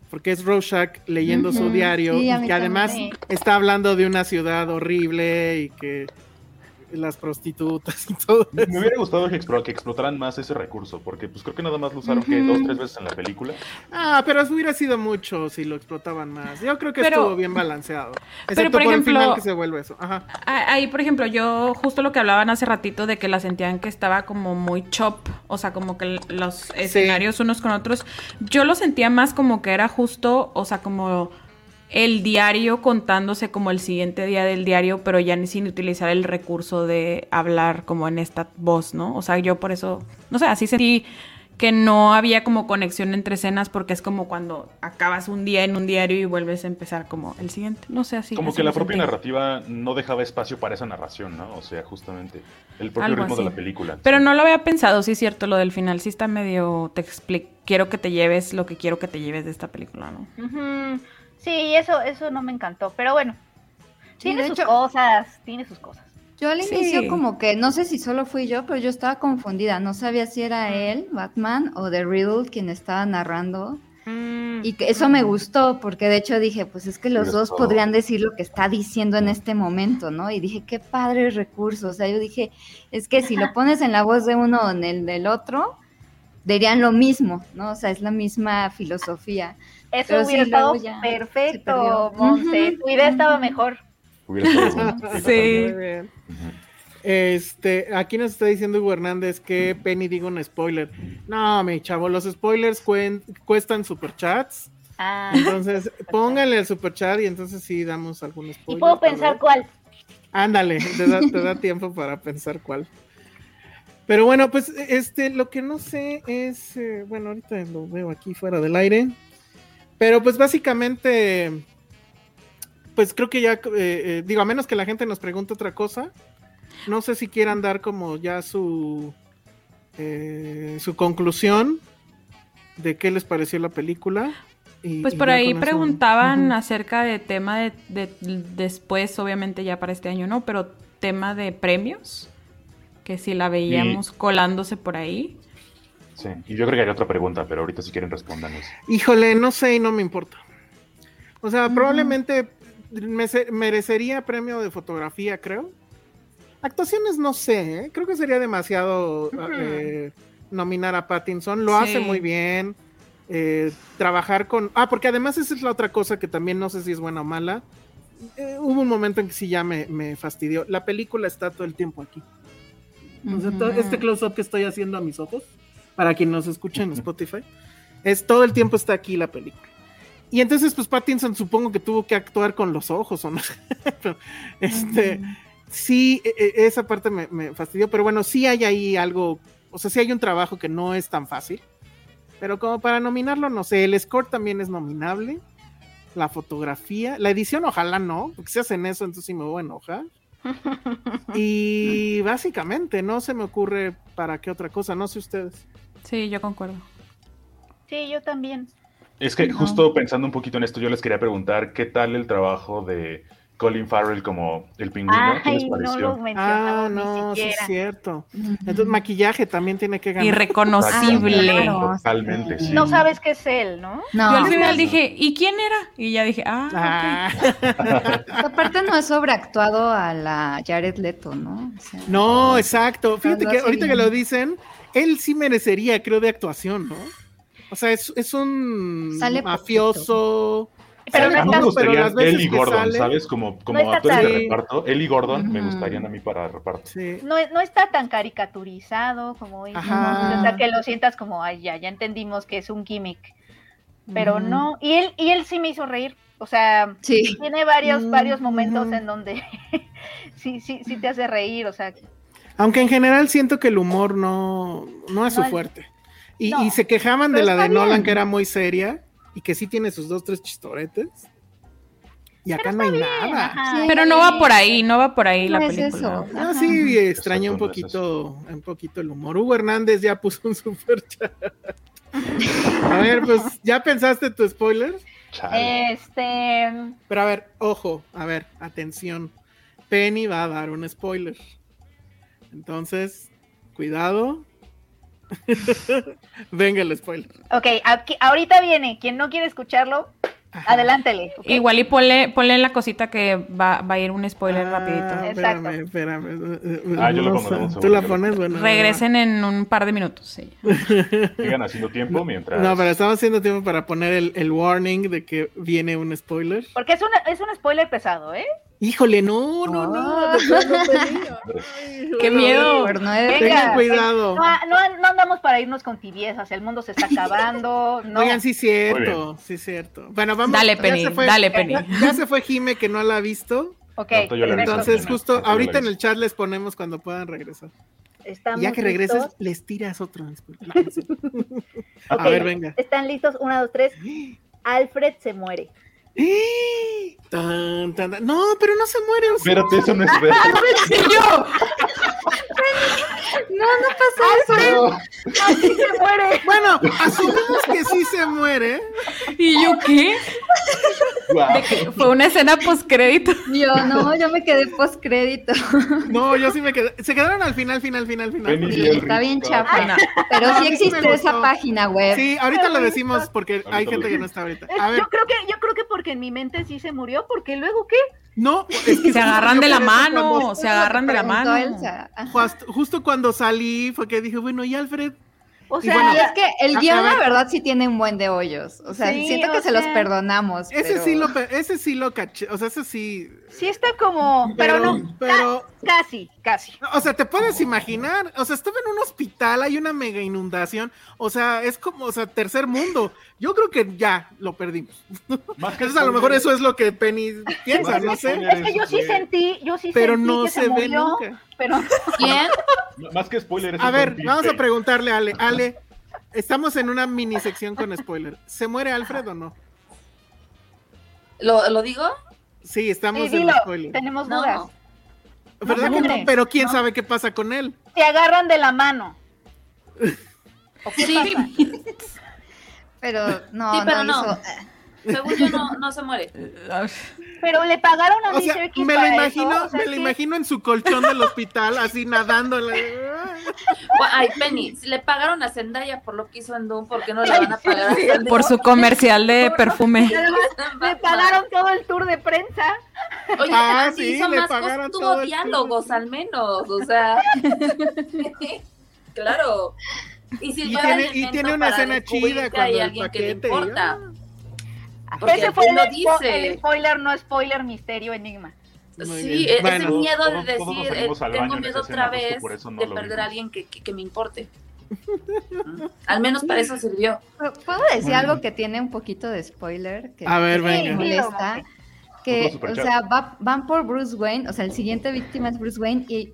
Porque es Rorschach leyendo su diario y que además está hablando de una ciudad horrible y que las prostitutas y todo Me hubiera gustado que, explotaran más ese recurso, porque pues creo que nada más lo usaron que dos, tres veces en la película. Ah, pero hubiera sido mucho si lo explotaban más. Yo creo que estuvo bien balanceado. Excepto por, ejemplo, el final que se vuelve eso. Ajá. Ahí, por ejemplo, yo justo lo que hablaban hace ratito de que la sentían que estaba como muy chop, o sea, como que los escenarios unos con otros. Yo lo sentía más como que era justo, o sea, como el diario contándose como el siguiente día del diario, pero ya ni sin utilizar el recurso de hablar como en esta voz, ¿no? O sea, yo por eso, no sé, así sentí que no había como conexión entre escenas porque es como cuando acabas un día en un diario y vuelves a empezar como el siguiente, no sé, así. Como que la propia narrativa no dejaba espacio para esa narración, ¿no? O sea, justamente el propio ritmo de la película. Pero no lo había pensado, sí es cierto, lo del final sí está medio, te explico, quiero que te lleves lo que quiero que te lleves de esta película, ¿no? Sí, eso, eso no me encantó, pero bueno, tiene sus cosas, tiene sus cosas. Yo al inicio como que, no sé si solo fui yo, pero yo estaba confundida, no sabía si era él, Batman, o The Riddle quien estaba narrando. Mm. Y que eso me gustó, porque de hecho dije, pues es que los dos podrían decir lo que está diciendo en este momento, ¿no? Y dije, qué padre recurso. O sea, yo dije, es que si lo pones en la voz de uno o en el del otro, dirían lo mismo, ¿no? O sea, es la misma filosofía. Eso hubiera estado perfecto, Monse. Tu idea estaba mejor. sí. Este, aquí nos está diciendo Hugo Hernández que Penny diga un spoiler. No, mi chavo, los spoilers cuestan superchats. Ah. Entonces, pónganle el superchat y entonces sí damos algún spoiler. Y puedo pensar cuál. Ándale, te da, te da tiempo para pensar cuál. Pero bueno, pues este, lo que no sé es, eh, bueno, ahorita lo veo aquí fuera del aire. Pero pues básicamente, pues creo que ya, eh, eh, digo, a menos que la gente nos pregunte otra cosa, no sé si quieran dar como ya su, eh, su conclusión de qué les pareció la película. pues por ahí preguntaban acerca de tema de, de, después, obviamente ya para este año no, pero tema de premios, que si la veíamos colándose por ahí. Sí, y yo creo que hay otra pregunta, pero ahorita si quieren respondan Híjole, no sé y no me importa. O sea, probablemente merecería premio de fotografía, creo. Actuaciones no sé, ¿eh? creo que sería demasiado eh, nominar a Pattinson. Lo hace muy bien. Eh, trabajar con... Ah, porque además esa es la otra cosa que también no sé si es buena o mala. hubo un momento en que sí ya me, me, fastidió. La película está todo el tiempo aquí. O sea, todo este close-up que estoy haciendo a mis ojos para quien nos escucha en Spotify, es todo el tiempo está aquí la película. Y entonces, pues Pattinson supongo que tuvo que actuar con los ojos, ¿o no? este, sí, e, e, esa parte me, me, fastidió, pero bueno, sí hay ahí algo, o sea, sí hay un trabajo que no es tan fácil, pero como para nominarlo, no sé, el score también es nominable, la fotografía, la edición ojalá no, porque si hacen eso entonces sí me voy a enojar. Y básicamente no se me ocurre para qué otra cosa, no sé ustedes. Sí, yo concuerdo. Sí, yo también. Es que justo pensando un poquito en esto, yo les quería preguntar qué tal el trabajo de Colin Farrell como el pingüino. ¿Qué les pareció? ah, no, sí es cierto. Entonces, maquillaje también tiene que ganar. Irreconocible. Totalmente, sí. No sabes qué es él, ¿no? no yo al final dije, ¿y quién era? Y ya dije, ah. ah. Aparte no es sobreactuado a la Jared Leto, ¿no? no, exacto. Fíjate que ahorita que lo dicen, él sí merecería, creo, de actuación, ¿no? O sea, es, es un mafioso. Pero no, me gustaría Ellie Gordon, ¿sabes? Como, como actores de reparto. Ellie Gordon me gustarían a mí para reparto. No, no está tan caricaturizado como O sea, que lo sientas como, ay, ya, ya entendimos que es un gimmick. Pero no. Y él, y él sí me hizo reír. O sea, tiene varios, varios momentos en donde sí, sí, sí te hace reír. O sea. Aunque en general siento que el humor no, no es su fuerte. Y, y, se quejaban de la de Nolan, que era muy seria y que sí tiene sus dos, tres chistoretes. Y acá no hay nada. pero no va por ahí, no va por ahí la película. Ah, sí, extraña un poquito, un poquito el humor. Hugo Hernández ya puso un super chat. A ver, pues, ¿ya pensaste tu spoiler? Este. Pero a ver, ojo, a ver, atención. Penny va a dar un spoiler. Entonces, cuidado, Venga el spoiler. Ok, ahorita viene. Quien no quiere escucharlo, adelántele. Igual y ponle, ponle la cosita que va, va a ir un spoiler ah, rapidito. Espérame, espérame. Ah, yo lo pongo. Tú la pones, bueno. Regresen en un par de minutos, sí. Sigan haciendo tiempo mientras... No, pero estamos haciendo tiempo para poner el, el warning de que viene un spoiler. Porque es, es un spoiler pesado, ¿eh? Híjole, no, no, no. Qué miedo. Tengan cuidado. No, no, andamos para irnos con tibiezas. El mundo se está acabando. No. Oigan, sí, cierto. Sí, cierto. Bueno, vamos. Dale, Penny. Dale, Penny. Ya, se fue Jime, que no la ha visto. Ok. Entonces, justo ahorita en el chat les ponemos cuando puedan regresar. ya que regreses, les tiras otro. A ver, venga. ¿Están listos? Una, dos, tres. Alfred se muere. Tan, tan, no, pero no se muere. Espérate, eso no es real. yo! no, no pasa eso. Así se muere. Bueno, asumimos que sí se muere. ¿Y yo qué? Fue una escena postcrédito. Yo no, yo me quedé postcrédito. No, yo sí me quedé. Se quedaron al final, final, final, final. está bien chapa. Pero sí existe esa página web. Sí, ahorita lo decimos porque hay gente que no está ahorita. A ver. Yo creo que, yo creo que porque en mi mente sí se murió, porque luego qué? No, es que se agarran de la mano, se agarran de la mano. Justo cuando salí fue que dije, bueno, ¿y Alfred? O sea, es que el guion, la verdad, sí tiene un buen de hoyos. O sea, siento que se los perdonamos. Ese sí lo, ese sí lo caché. O sea, ese sí. Sí está como. Pero, no. Pero. Casi, casi. O sea, te puedes imaginar. O sea, estaba en un hospital, hay una mega inundación. O sea, es como, o sea, tercer mundo. Yo creo que ya lo perdimos. Entonces, a lo mejor eso es lo que Penny piensa, no sé. Es que yo sí sentí, yo sí pero sentí no que se, se ve murió, nunca. Pero. ¿Quién? Más que spoiler. A ver, vamos a preguntarle a Ale. Ale, estamos en una mini sección con spoiler. ¿Se muere Alfred o no? ¿Lo, ¿lo digo? Sí, estamos Sí, en dilo, spoiler. tenemos No. dudas. ¿Verdad No que se no? muere. Pero quién No. sabe qué pasa con él. Te agarran de la mano. ¿O qué Sí. pasa? Pero no, Sí, pero no, no. hizo- Según yo, no, no se muere. Pero le pagaron a O sea, Mr. Me lo para imagino, eso, o sea, me lo que- imagino en su colchón del hospital, así nadando. Ay, Penny, si le pagaron a Zendaya por lo que hizo en Doom, ¿por qué no le van a pagar a Zendaya? Por su comercial de perfume. Le pagaron todo el tour de prensa. Oye, Ah, sí, hizo le más pagaron cosas, tuvo todo el diálogos al menos, o sea. claro. Y si Y tiene- y tiene una descubrir chida cuando hay el alguien que le importa. ya. Porque Ese fue el, dice. el spoiler, no spoiler, misterio, enigma. Muy Sí, bien. e- ese Bueno. miedo de decir, eh, tengo en miedo otra vez no de perder vimos. a alguien que, que- que me importe. ¿Mm? Al menos para eso sirvió. ¿Puedo decir algo que tiene un poquito de spoiler? Que, A ver, venga. molesta? que, o sea, van por Bruce Wayne, o sea, el siguiente víctima es Bruce Wayne y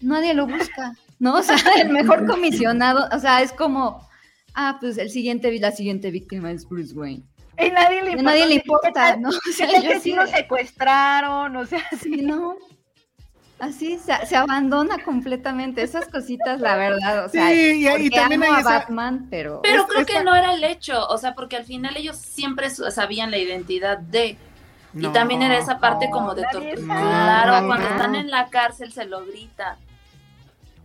nadie lo busca, ¿no? O sea, el mejor comisionado, o sea, es como, ah, pues el siguiente, la siguiente víctima es Bruce Wayne. Y nadie le importa. Nadie le importa, ¿no? O sea, que sí lo secuestraron, o sea, sí, no. Así se, se, abandona completamente esas cositas, la verdad. O sea, sí, y, y también amo a Batman, pero. Pero creo que no era el hecho, o sea, porque al final ellos siempre sabían la identidad de. y también era esa parte como de tortura. Claro, cuando están en la cárcel se lo grita.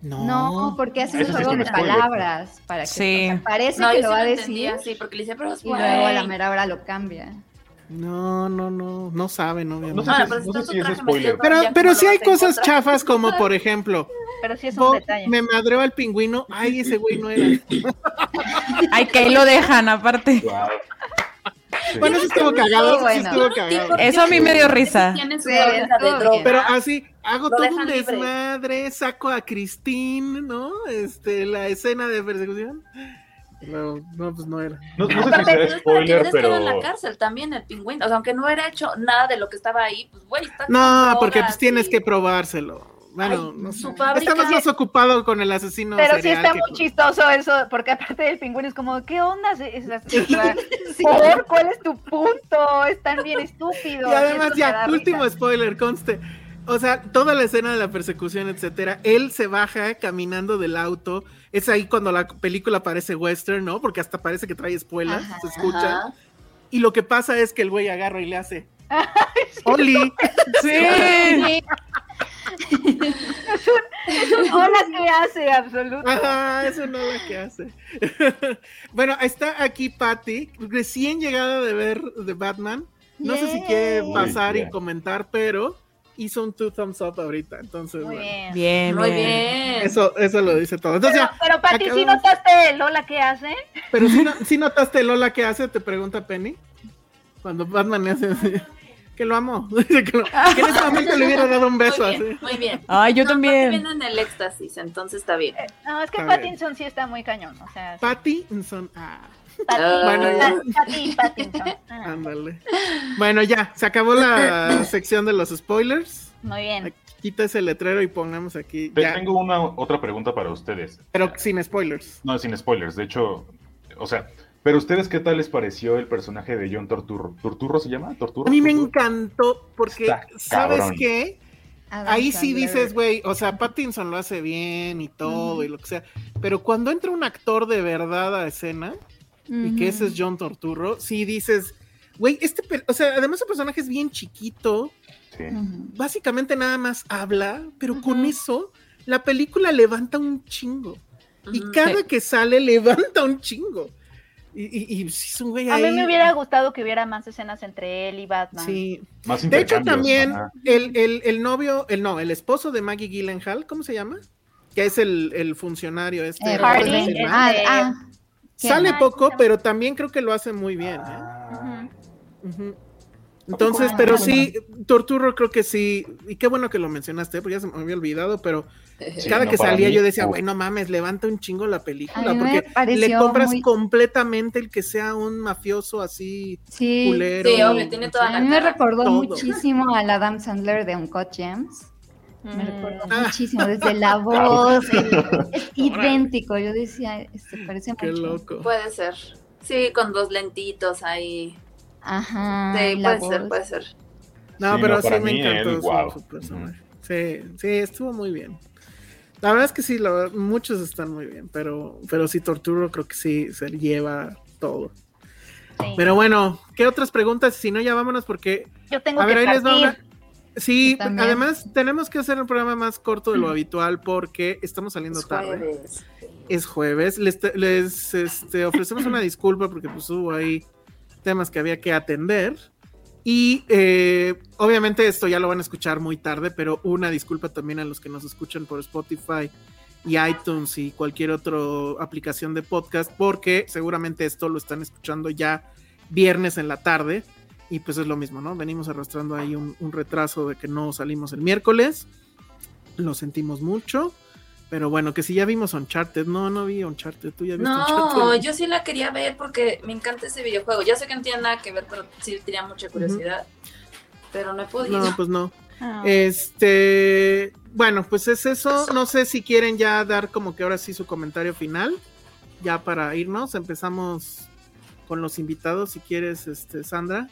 No, no porque hace un juego de palabras para que sí. parece que lo va a decir. Sí, porque le dice, pero y luego a la mera hora lo cambia. No, no, no, no saben, obviamente. No, si, no sé si es spoiler. Pero, pero sí hay cosas chafas como, por ejemplo, pero sí es un detalle. me madreó al pingüino, ay, ese güey no era. ay, que ahí lo dejan, aparte. Wow. Bueno, eso estuvo cagado, sí, estuvo cagado. Eso a mí me dio risa. pero así, hago todo un desmadre, saco a Christine, ¿no? Este, la escena de persecución. No, no, pues no era. No, no sé si sea spoiler, pero... en la cárcel también el pingüino. O sea, aunque no era hecho nada de lo que estaba ahí, pues güey, está No, porque pues tienes que probárselo. Bueno, no sé. Estamos más ocupado con el asesino. Pero sí está muy chistoso eso, porque aparte del pingüino es como, ¿qué onda? ¿Por? ¿Cuál es tu punto? Están bien estúpidos. Y además, ya, último spoiler, conste. O sea, toda la escena de la persecución, etcétera, él se baja caminando del auto. Es ahí cuando la película parece western, ¿no? Porque hasta parece que trae espuelas, se escucha. Y lo que pasa es que el güey agarra y le hace. ¡Oli! ¡Sí! Es, un, hola que hace, absoluto. Ajá, es un hola que hace. bueno, está aquí Patty, recién llegada de ver The Batman. No sé si quiere pasar y comentar, pero hizo un two thumbs up ahorita. Entonces, Muy bien. bien. Muy bien. Eso, eso lo dice todo. Entonces, pero, pero Pati, ¿sí notaste el Lola que hace? Pero si ¿sí, notaste el Lola que hace, te pregunta Penny. Cuando Batman le hace que lo amo. que, lo, que en ese momento le hubiera dado un beso muy bien, así. Muy bien. Ay, yo también. Viene en el éxtasis, entonces está bien. Eh, no, es que está Pattinson bien. sí está muy cañón. O sea, Pattinson, ah. Bueno, ya. Pattinson. Ah. Ándale. Bueno, ya, se acabó la sección de los spoilers. Muy bien. Quita ese letrero y pongamos aquí. Ya. Tengo una otra pregunta para ustedes. Pero sin spoilers. No, sin spoilers. De hecho, o sea, pero ustedes, ¿qué tal les pareció el personaje de John Torturro? ¿Torturro se llama? ¿Torturro? A mí me encantó porque, ¿sabes qué? Ahí sí dices, güey, o sea, Pattinson lo hace bien y todo y lo que sea, pero cuando entra un actor de verdad a escena y que ese es John Torturro, sí dices, güey, este, o sea, además el personaje es bien chiquito, sí. básicamente nada más habla, pero con eso la película levanta un chingo. Y cada que sale levanta un chingo. Y, y, es un güey A mí me hubiera gustado que hubiera más escenas entre él y Batman. Sí. de hecho, también el, el, el, novio, el no, el esposo de Maggie Gyllenhaal, ¿cómo se llama? Que es el, el funcionario este. Eh, Hardy, ah, ah, Sale poco, pero también creo que lo hace muy bien. ¿eh? Uh -huh. Entonces, pero sí, Torturro creo que sí, y qué bueno que lo mencionaste, porque ya se me había olvidado, pero sí, cada no, que salía mí, yo decía, güey, no mames, levanta un chingo la película, porque le compras muy... completamente el que sea un mafioso así sí, culero. Sí, obvio, tiene toda la A mí me recordó todo. muchísimo al Adam Sandler de Uncut Gems. Me recuerdo mm. muchísimo, desde la voz, es idéntico. Yo decía, este, parece Qué mucho. loco. Puede ser. Sí, con dos lentitos ahí. Ajá. Sí, puede voz. ser, puede ser. No, Sí, pero no, sí me encantó él, su, wow. su personaje. Sí, sí, estuvo muy bien. La verdad es que sí, la verdad, muchos están muy bien, pero, pero sí, Torturo creo que sí se lleva todo. Sí. Pero bueno, ¿qué otras preguntas? Si no, ya vámonos porque... Yo tengo a ver, que ahí les va una... Sí, además tenemos que hacer un programa más corto de lo habitual porque estamos saliendo Es tarde. jueves. Es jueves. Les, les este, ofrecemos una disculpa porque pues hubo ahí temas que había que atender. Y eh, obviamente esto ya lo van a escuchar muy tarde, pero una disculpa también a los que nos escuchan por Spotify y iTunes y cualquier otra aplicación de podcast, porque seguramente esto lo están escuchando ya viernes en la tarde. Y pues es lo mismo, ¿no? Venimos arrastrando ahí un, un retraso de que no salimos el miércoles. Lo sentimos mucho. Pero bueno, que si ya vimos Uncharted, no, no vi Uncharted, tú ya viste No, Uncharted. yo sí la quería ver porque me encanta ese videojuego. Ya sé que no tiene nada que ver, pero sí tenía mucha curiosidad. pero no he podido. No, pues no. Ah. Este, bueno, pues es eso. No sé si quieren ya dar como que ahora sí su comentario final, ya para irnos. Empezamos con los invitados, si quieres, este, Sandra.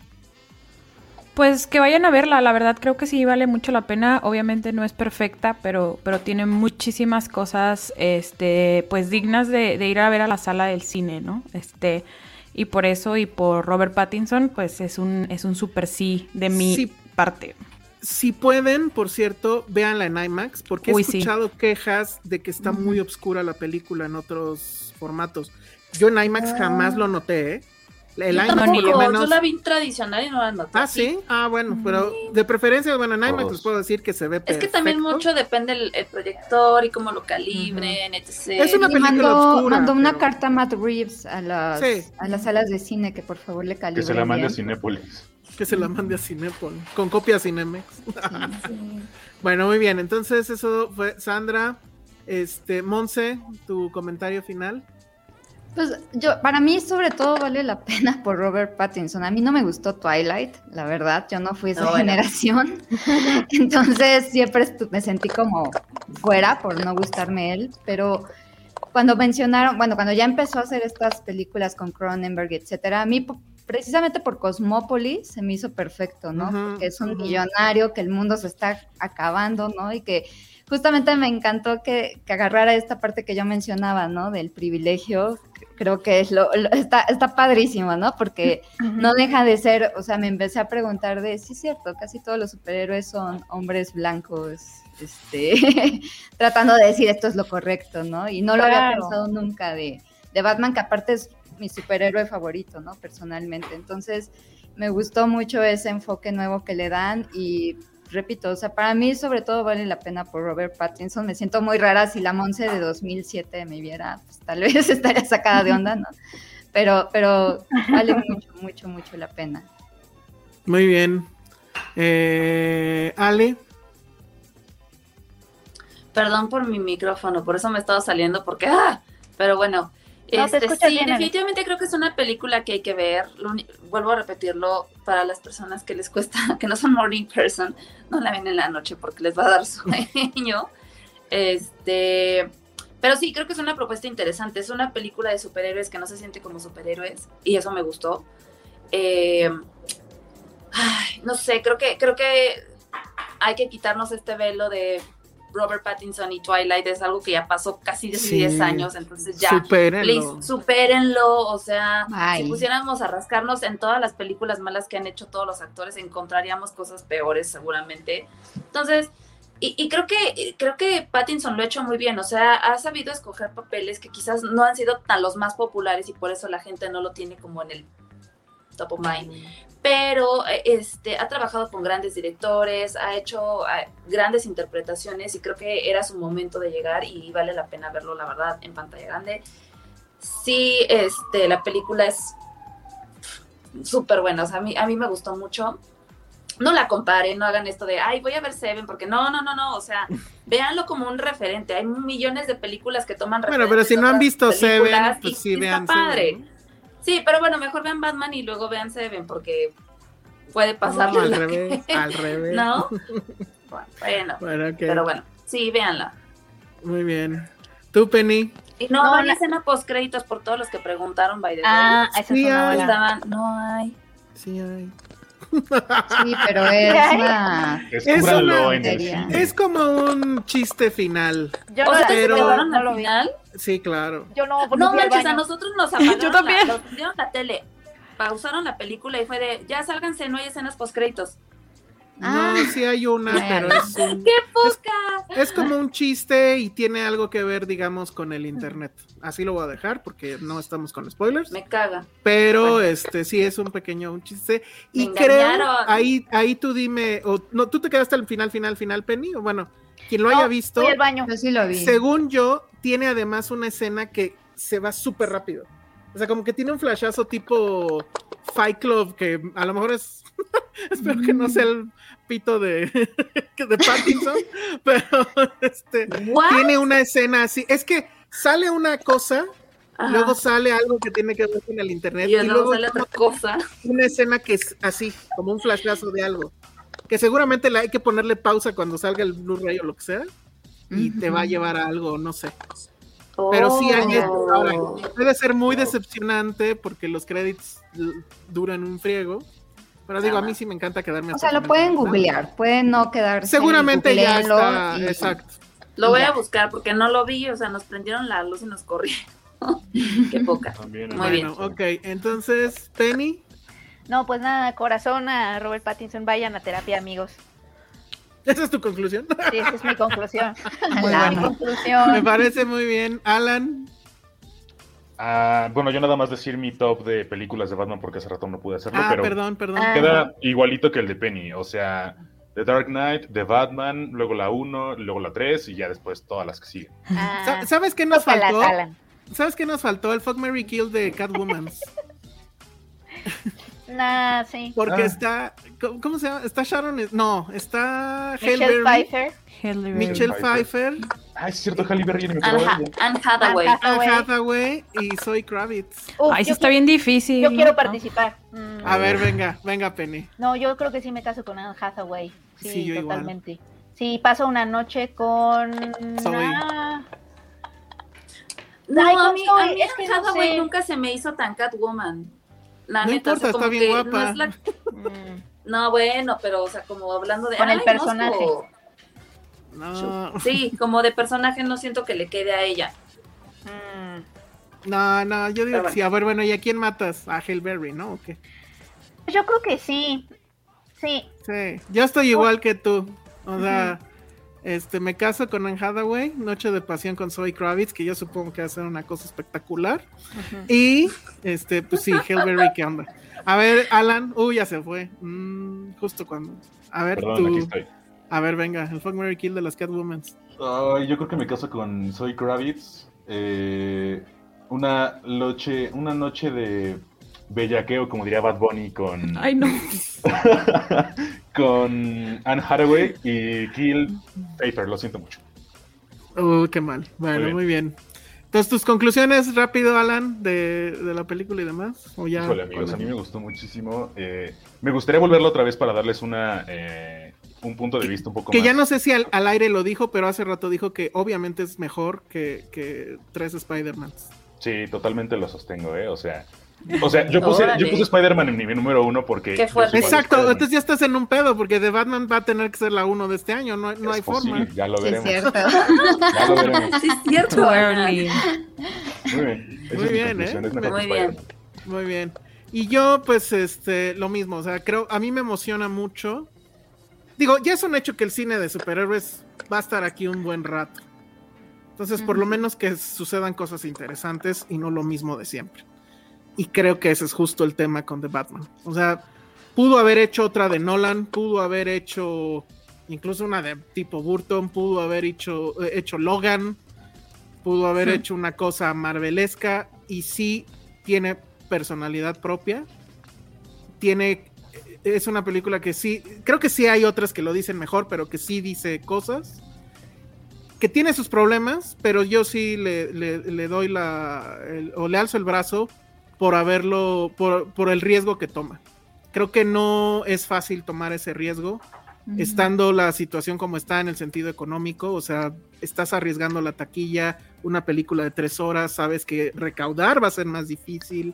Pues que vayan a verla, la verdad creo que sí vale mucho la pena. Obviamente no es perfecta, pero, pero tiene muchísimas cosas, este, pues dignas de, ir a ver a la sala del cine, ¿no? Este, y por eso y por Robert Pattinson, pues es un, es un super sí de mi parte. Si pueden, por cierto, véanla en IMAX, porque he escuchado quejas de que está muy oscura la película en otros formatos. Yo en IMAX jamás lo noté, ¿eh? El yo, menos... yo la vi tradicional y no la noté. Ah, sí. Ah, bueno, pero de preferencia, bueno, en IMAX les puedo decir que se ve perfecto. Es que también mucho depende el, proyector y cómo lo calibren, etc. Es una película oscura. Mandó una carta a Matt Reeves a las, a las salas de cine que por favor le calibren. Que se la mande a Cinépolis. Que se la mande a Cinépolis. Con copia Cinemex. bueno, muy bien. Entonces, eso fue Sandra. Este, Monse, tu comentario final. Pues yo, para mí sobre todo vale la pena por Robert Pattinson. A mí no me gustó Twilight, la verdad, yo no fui esa generación. Entonces siempre me sentí como fuera por no gustarme él, pero cuando mencionaron, bueno, cuando ya empezó a hacer estas películas con Cronenberg, etcétera, a mí precisamente por Cosmópolis se me hizo perfecto, ¿no? que es un millonario, que el mundo se está acabando, ¿no? Y que justamente me encantó que, que, agarrara esta parte que yo mencionaba, ¿no? Del privilegio creo que es lo, está, está padrísimo, ¿no? Porque no deja de ser, o sea, me empecé a preguntar de, sí es cierto, casi todos los superhéroes son hombres blancos, este, tratando de decir esto es lo correcto, ¿no? Y no lo había pensado nunca de, de Batman, que aparte es mi superhéroe favorito, ¿no? Personalmente. Entonces, me gustó mucho ese enfoque nuevo que le dan y repito, o sea, para mí sobre todo vale la pena por Robert Pattinson. Me siento muy rara si la Monse de 2007 me viera, pues tal vez estaría sacada de onda, ¿no? Pero, pero vale mucho, mucho, mucho la pena. Muy bien. Eh, Ale. Perdón por mi micrófono, por eso me estaba saliendo, porque, ah, pero bueno, este, sí, definitivamente creo que es una película que hay que ver. vuelvo a repetirlo para las personas que les cuesta, que no son morning person, no la ven en la noche porque les va a dar sueño. Este, pero sí, creo que es una propuesta interesante. Es una película de superhéroes que no se siente como superhéroes y eso me gustó. Eh, no sé, creo que creo que hay que quitarnos este velo de Robert Pattinson y Twilight es algo que ya pasó casi 10 años, entonces ya, supérenlo. supérenlo, o sea, si pusiéramos a rascarnos en todas las películas malas que han hecho todos los actores, encontraríamos cosas peores seguramente. Entonces, y, creo que creo que Pattinson lo ha hecho muy bien, o sea, ha sabido escoger papeles que quizás no han sido tan los más populares y por eso la gente no lo tiene como en el top of mind pero eh, este, ha trabajado con grandes directores, ha hecho grandes interpretaciones y creo que era su momento de llegar y vale la pena verlo, la verdad, en pantalla grande. Sí, este, la película es súper buena, o sea, a mí, a mí me gustó mucho. No la comparen, no hagan esto de, ay, voy a ver Seven, porque no, no, no, no, o sea, véanlo como un referente. Hay millones de películas que toman Bueno, pero si no han visto Seven, pues sí, vean padre. Sí, pero bueno, mejor vean Batman y luego vean Seven, porque puede pasar. al revés, al revés. ¿No? Bueno, pero bueno, sí, véanla. Muy bien. ¿Tú, Penny? Y no, no hay la... escena post créditos por todos los que preguntaron, by the Ah, esa sí estaban, no hay. Sí hay. Sí, pero es una... Es, una... es como un chiste final. Yo o sea, pero... no lo final? Sí, claro. Yo no, no manches, a nosotros nos apagaron Yo también. La, nos la tele, pausaron la película y fue de, ya sálganse, no hay escenas post créditos. No, ah. sí hay una, pero es un, ¡Qué poca! Es, como un chiste y tiene algo que ver, digamos, con el internet. Así lo voy a dejar porque no estamos con spoilers. Me caga. Pero este sí es un pequeño un chiste. y creo, ahí, ahí tú dime, o no, tú te quedaste al final, final, final, Penny, o bueno, quien lo haya visto. el baño. Yo sí lo vi. Según yo, tiene además una escena que se va súper rápido. O sea, como que tiene un flashazo tipo Fight Club, que a lo mejor es. espero que no sea el pito de, de Pattinson, pero este. Tiene una escena así. Es que sale una cosa. Luego sale algo que tiene que ver con el internet. Y, luego sale otra cosa. Una escena que es así, como un flashazo de algo. que seguramente le hay que ponerle pausa cuando salga el Blu-ray o lo que sea, y te va a llevar a algo, no sé. Pero sí, hay, Oh. puede ser muy decepcionante porque los créditos duran un friego. Pero digo, a mí sí me encanta quedarme O sea, lo pueden googlear, pueden no quedarse. Seguramente ya está, y- exacto. Lo voy Ya. a buscar porque no lo vi, o sea, nos prendieron la luz y nos corrieron. Qué poca. También, Muy bien. Bueno, ok, entonces, Penny, No, pues nada, corazón a Robert Pattinson, vayan a terapia, amigos. ¿Esa es tu conclusión? Sí, esa es mi conclusión. Muy mi bueno. Me conclusión. parece muy bien. Alan, Ah, bueno, yo nada más decir mi top de películas de Batman porque hace rato no pude hacerlo, ah, pero perdón, perdón. Queda igualito que el de Penny. O sea, The Dark Knight, The Batman, luego la 1, luego la 3 y ya después todas las que siguen. Ah, Sa- ¿Sabes qué nos faltó? Alan. ¿Sabes qué nos faltó? El Fuck Mary Kill de Catwoman. Nah, sí. Porque Ah. está. ¿Cómo cómo se llama? Está Sharon. No, está Michelle Pfeiffer. Michelle Pfeiffer. Ah, es cierto, Halle Berry, Anne, Hathaway. Anne Hathaway. Hathaway y Zoe Kravitz. Uf, Ay, sí yo está bien difícil. Yo quiero ¿no? participar. Mm, A ver, venga, venga, Penny. No, yo creo que sí me caso con Anne Hathaway. Sí, Sí, yo igual. totalmente. Sí, paso una noche con. Zoe. Ah, No, Ay, a mí, a mí es que Anne no Hathaway sé. nunca se me hizo tan Catwoman. La No neta, o sea, importa, como está bien que guapa. No, es la- no, bueno, pero, o sea, como hablando de. Con el personaje. No, Sí, como de personaje no siento que le quede a ella. mm. no, no, yo digo Pero que sí. A ver, bueno, ¿y a quién matas? A Halle Berry, ¿no? ¿O qué? Yo creo que sí. Sí. Sí, yo estoy igual que tú. O sea, este, me caso con Anne Hathaway, Noche de Pasión con Zoe Kravitz, que yo supongo que va a ser una cosa espectacular. Y, este, pues sí, Halle Berry, ¿qué onda? A ver, Alan, uy, ya se fue. Mm, justo cuando. A ver, Perdón, aquí tú. estoy. A ver, venga, el Fuck Mary Kill de las Catwoman. Ay, yo creo que me caso con Zoe Kravitz. Eh, una noche, una noche de bellaqueo, como diría Bad Bunny, con, Ay, no. con Anne Hathaway y Kill Pfeiffer, lo siento mucho. Uy, qué mal. Bueno, Muy muy bien. Entonces, tus conclusiones rápido, Alan, de, de la película y demás. ¿O ya? Híjole, amigos, a mí me gustó muchísimo. Eh, me gustaría volverlo otra vez para darles una eh, un punto de vista un poco Que más. ya no sé si al, al aire lo dijo, pero hace rato dijo que obviamente es mejor que, que tres Spider-Mans. Sí, totalmente lo sostengo, ¿eh? O sea, o sea yo puse, Órale. yo puse Spider-Man en mi número uno porque... Qué fuerte. Exacto, entonces ya estás en un pedo, porque The Batman va a tener que ser la uno de este año, no, no Es hay posible, forma. Ya lo Sí, es veremos. cierto. Ya lo veremos. Sí, es cierto. Muy bien. Esa Muy bien, ¿eh? Muy bien. Muy bien. Y yo, pues, este, lo mismo, o sea, creo, a mí me emociona mucho. Digo, ya es un hecho que el cine de superhéroes va a estar aquí un buen rato. Entonces, por lo menos que sucedan cosas interesantes y no lo mismo de siempre. Y creo que ese es justo el tema con The Batman. O sea, pudo haber hecho otra de Nolan, pudo haber hecho incluso una de tipo Burton, pudo haber hecho, eh, hecho Logan, pudo haber Hmm. hecho una cosa marvelesca y sí tiene personalidad propia. Tiene es una película que sí, creo que sí hay otras que lo dicen mejor, pero que sí dice cosas. Que tiene sus problemas, pero yo sí le, le- le doy la. el- o le alzo el brazo por haberlo. Por, por el riesgo que toma. Creo que no es fácil tomar ese riesgo. Estando la situación como está en el sentido económico, o sea, estás arriesgando la taquilla, una película de tres horas, sabes que recaudar va a ser más difícil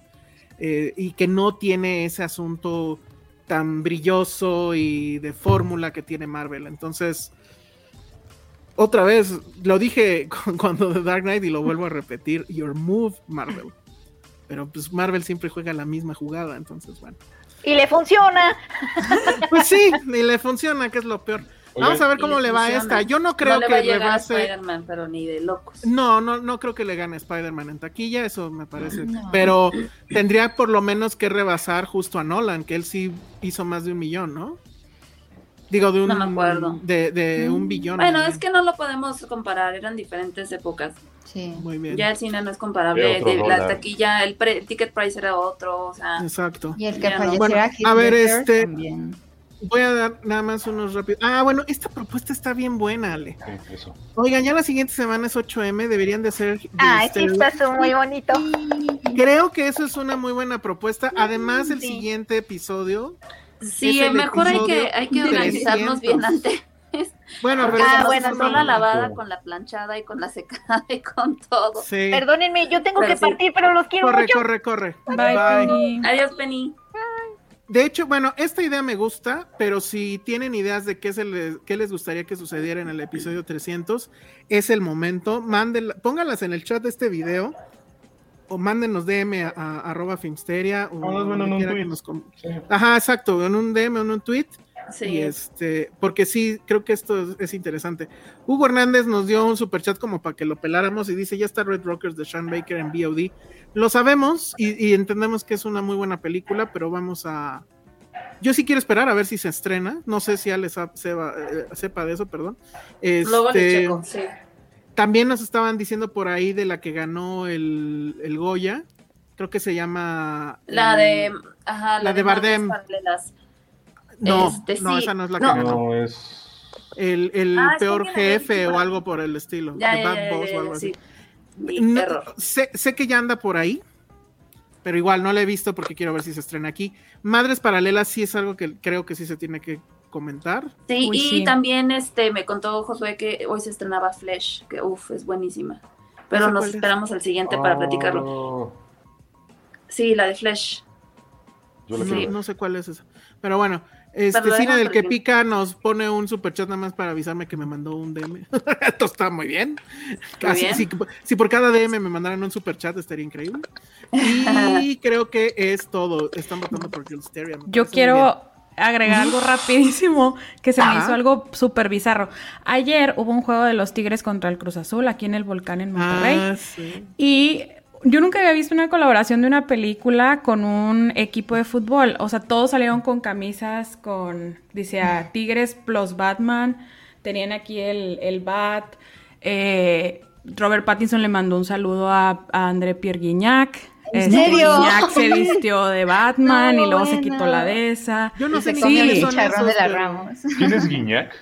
eh, y que no tiene ese asunto tan brilloso y de fórmula que tiene Marvel. Entonces, otra vez, lo dije cu- cuando The Dark Knight y lo vuelvo a repetir, your move, Marvel. Pero pues Marvel siempre juega la misma jugada, entonces bueno. Y le funciona. Pues sí, ni le funciona, que es lo peor. Vamos a ver Y cómo le va a esta. Yo no creo no le que va a rebase. Spider-Man, pero ni de locos. No, no, no creo que le gane Spider-Man en taquilla, eso me parece. No. Pero tendría por lo menos que rebasar justo a Nolan, que él sí hizo más de un millón, ¿no? Digo, de un, No me acuerdo. De, de un billón. Bueno, es que no lo podemos comparar, eran diferentes épocas. Sí. Muy bien. Ya el cine no es comparable, De la taquilla, el, pre- el ticket price era otro, o sea, Exacto. Y el que falleciera Bueno, a ver, este- también. Voy a dar nada más unos rápidos. Ah, bueno, esta propuesta está bien buena, Ale. Sí, eso. Oigan, ya la siguiente semana es 8M, deberían de ser. de Ay, sí, este, está muy bonito. Creo que eso es una muy buena propuesta. Además, el Sí. siguiente episodio Sí, mejor hay que, hay que organizarnos bien antes. Bueno, pero ah, bueno, con la lavada, con la planchada y con la secada y con todo. Perdónenme, yo tengo que partir, pero los quiero corre, mucho. Corre, corre, corre. Bye, Penny. Adiós, Penny. De hecho, bueno, esta idea me gusta, pero si tienen ideas de qué, se les, qué les gustaría que sucediera en el episodio 300, es el momento. Mándenla, pónganlas en el chat de este video o mándenos DM a, arroba Filmsteria o ah, bueno, en un tweet. Ajá, exacto, en un DM o en un tweet Sí. este, porque sí, creo que esto es, interesante. Hugo Hernández nos dio un super chat como para que lo peláramos y dice: Ya está Red Rockers de Sean Baker en VOD. Lo sabemos y, entendemos que es una muy buena película, pero vamos a. Yo sí quiero esperar a ver si se estrena. No sé si Alex sepa, eh, sepa de eso, perdón. Este, También nos estaban diciendo por ahí de la que ganó el, el Goya. Creo que se llama. La de. Ajá, la, de, Bardem. No, este, no, esa no es la que no. es... El, el ah, peor jefe o algo por el estilo. Ya, Bad Boss o algo así. sé, sé, que ya anda por ahí, pero igual no la he visto porque quiero ver si se estrena aquí. Madres Paralelas sí es algo que creo que sí se tiene que comentar. Sí, y también este me contó Josué que hoy se estrenaba Flash, que uff, es buenísima. Pero nos esperamos al siguiente para platicarlo. Oh. Sí, la de Flash. no, no, sé cuál es esa. Pero bueno, este cine del que pica nos pone un super chat nada más para avisarme que me mandó un DM. Esto está muy bien. Casi, Si, por cada DM me mandaran un super chat estaría increíble. Y creo que es todo. Están votando por Jill Yo quiero agregar algo rapidísimo que se me hizo algo súper bizarro. Ayer hubo un juego de los Tigres contra el Cruz Azul aquí en el volcán en Monterrey. Ah, y yo nunca había visto una colaboración de una película con un equipo de fútbol. O sea, todos salieron con camisas con, dice, a Tigres plus Batman. Tenían aquí el, el Bat. Eh, Robert Pattinson le mandó un saludo a, André Pierre Guignac. ¿En este, serio? Guignac se vistió de Batman y luego se quitó la de esa. Yo no sé sí. quiénes son esos, de la Ramos. ¿Quién es Guignac?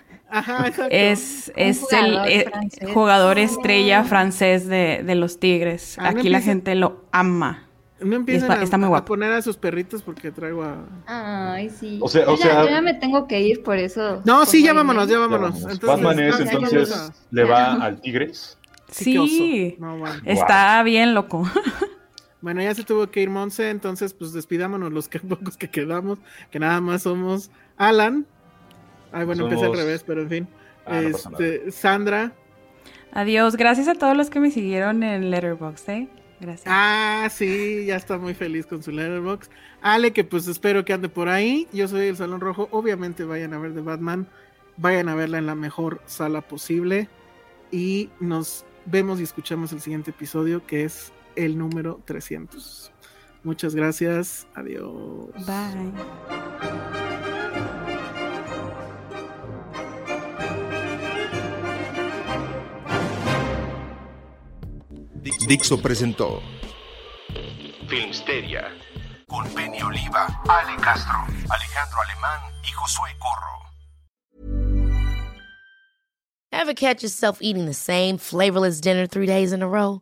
Es, es el eh, jugador estrella francés de, de los Tigres. Ah, Aquí la gente lo ama. No empiezan a, está muy a, poner a sus perritos porque traigo a. Ay, sí. O sea, o sea, yo ya me tengo que ir por eso. No, sí, ya vámonos, ya vámonos. Entonces, Batman es, entonces, le va al Tigres. Sí, está bien loco. Bueno, ya se tuvo que ir Monse, entonces pues despidámonos los que, pocos que quedamos, que nada más somos Alan, Ay, bueno, empecé al revés, pero en fin. Ah, este, Sandra. Adiós. Gracias a todos los que me siguieron en Letterboxd, ¿eh? Gracias. Ah, sí, ya está muy feliz con su Letterboxd. Ale, que pues espero que ande por ahí. Yo soy el Salón Rojo. Obviamente vayan a ver The Batman. Vayan a verla en la mejor sala posible. Y nos vemos y escuchamos el siguiente episodio, que es el número 300. Muchas gracias. Adiós. Bye. Dixo presentó Filmsteria con Penny Oliva, Ale Castro, Alejandro Alemán y Josué Corro. Ever catch yourself eating the same flavorless dinner three days in a row?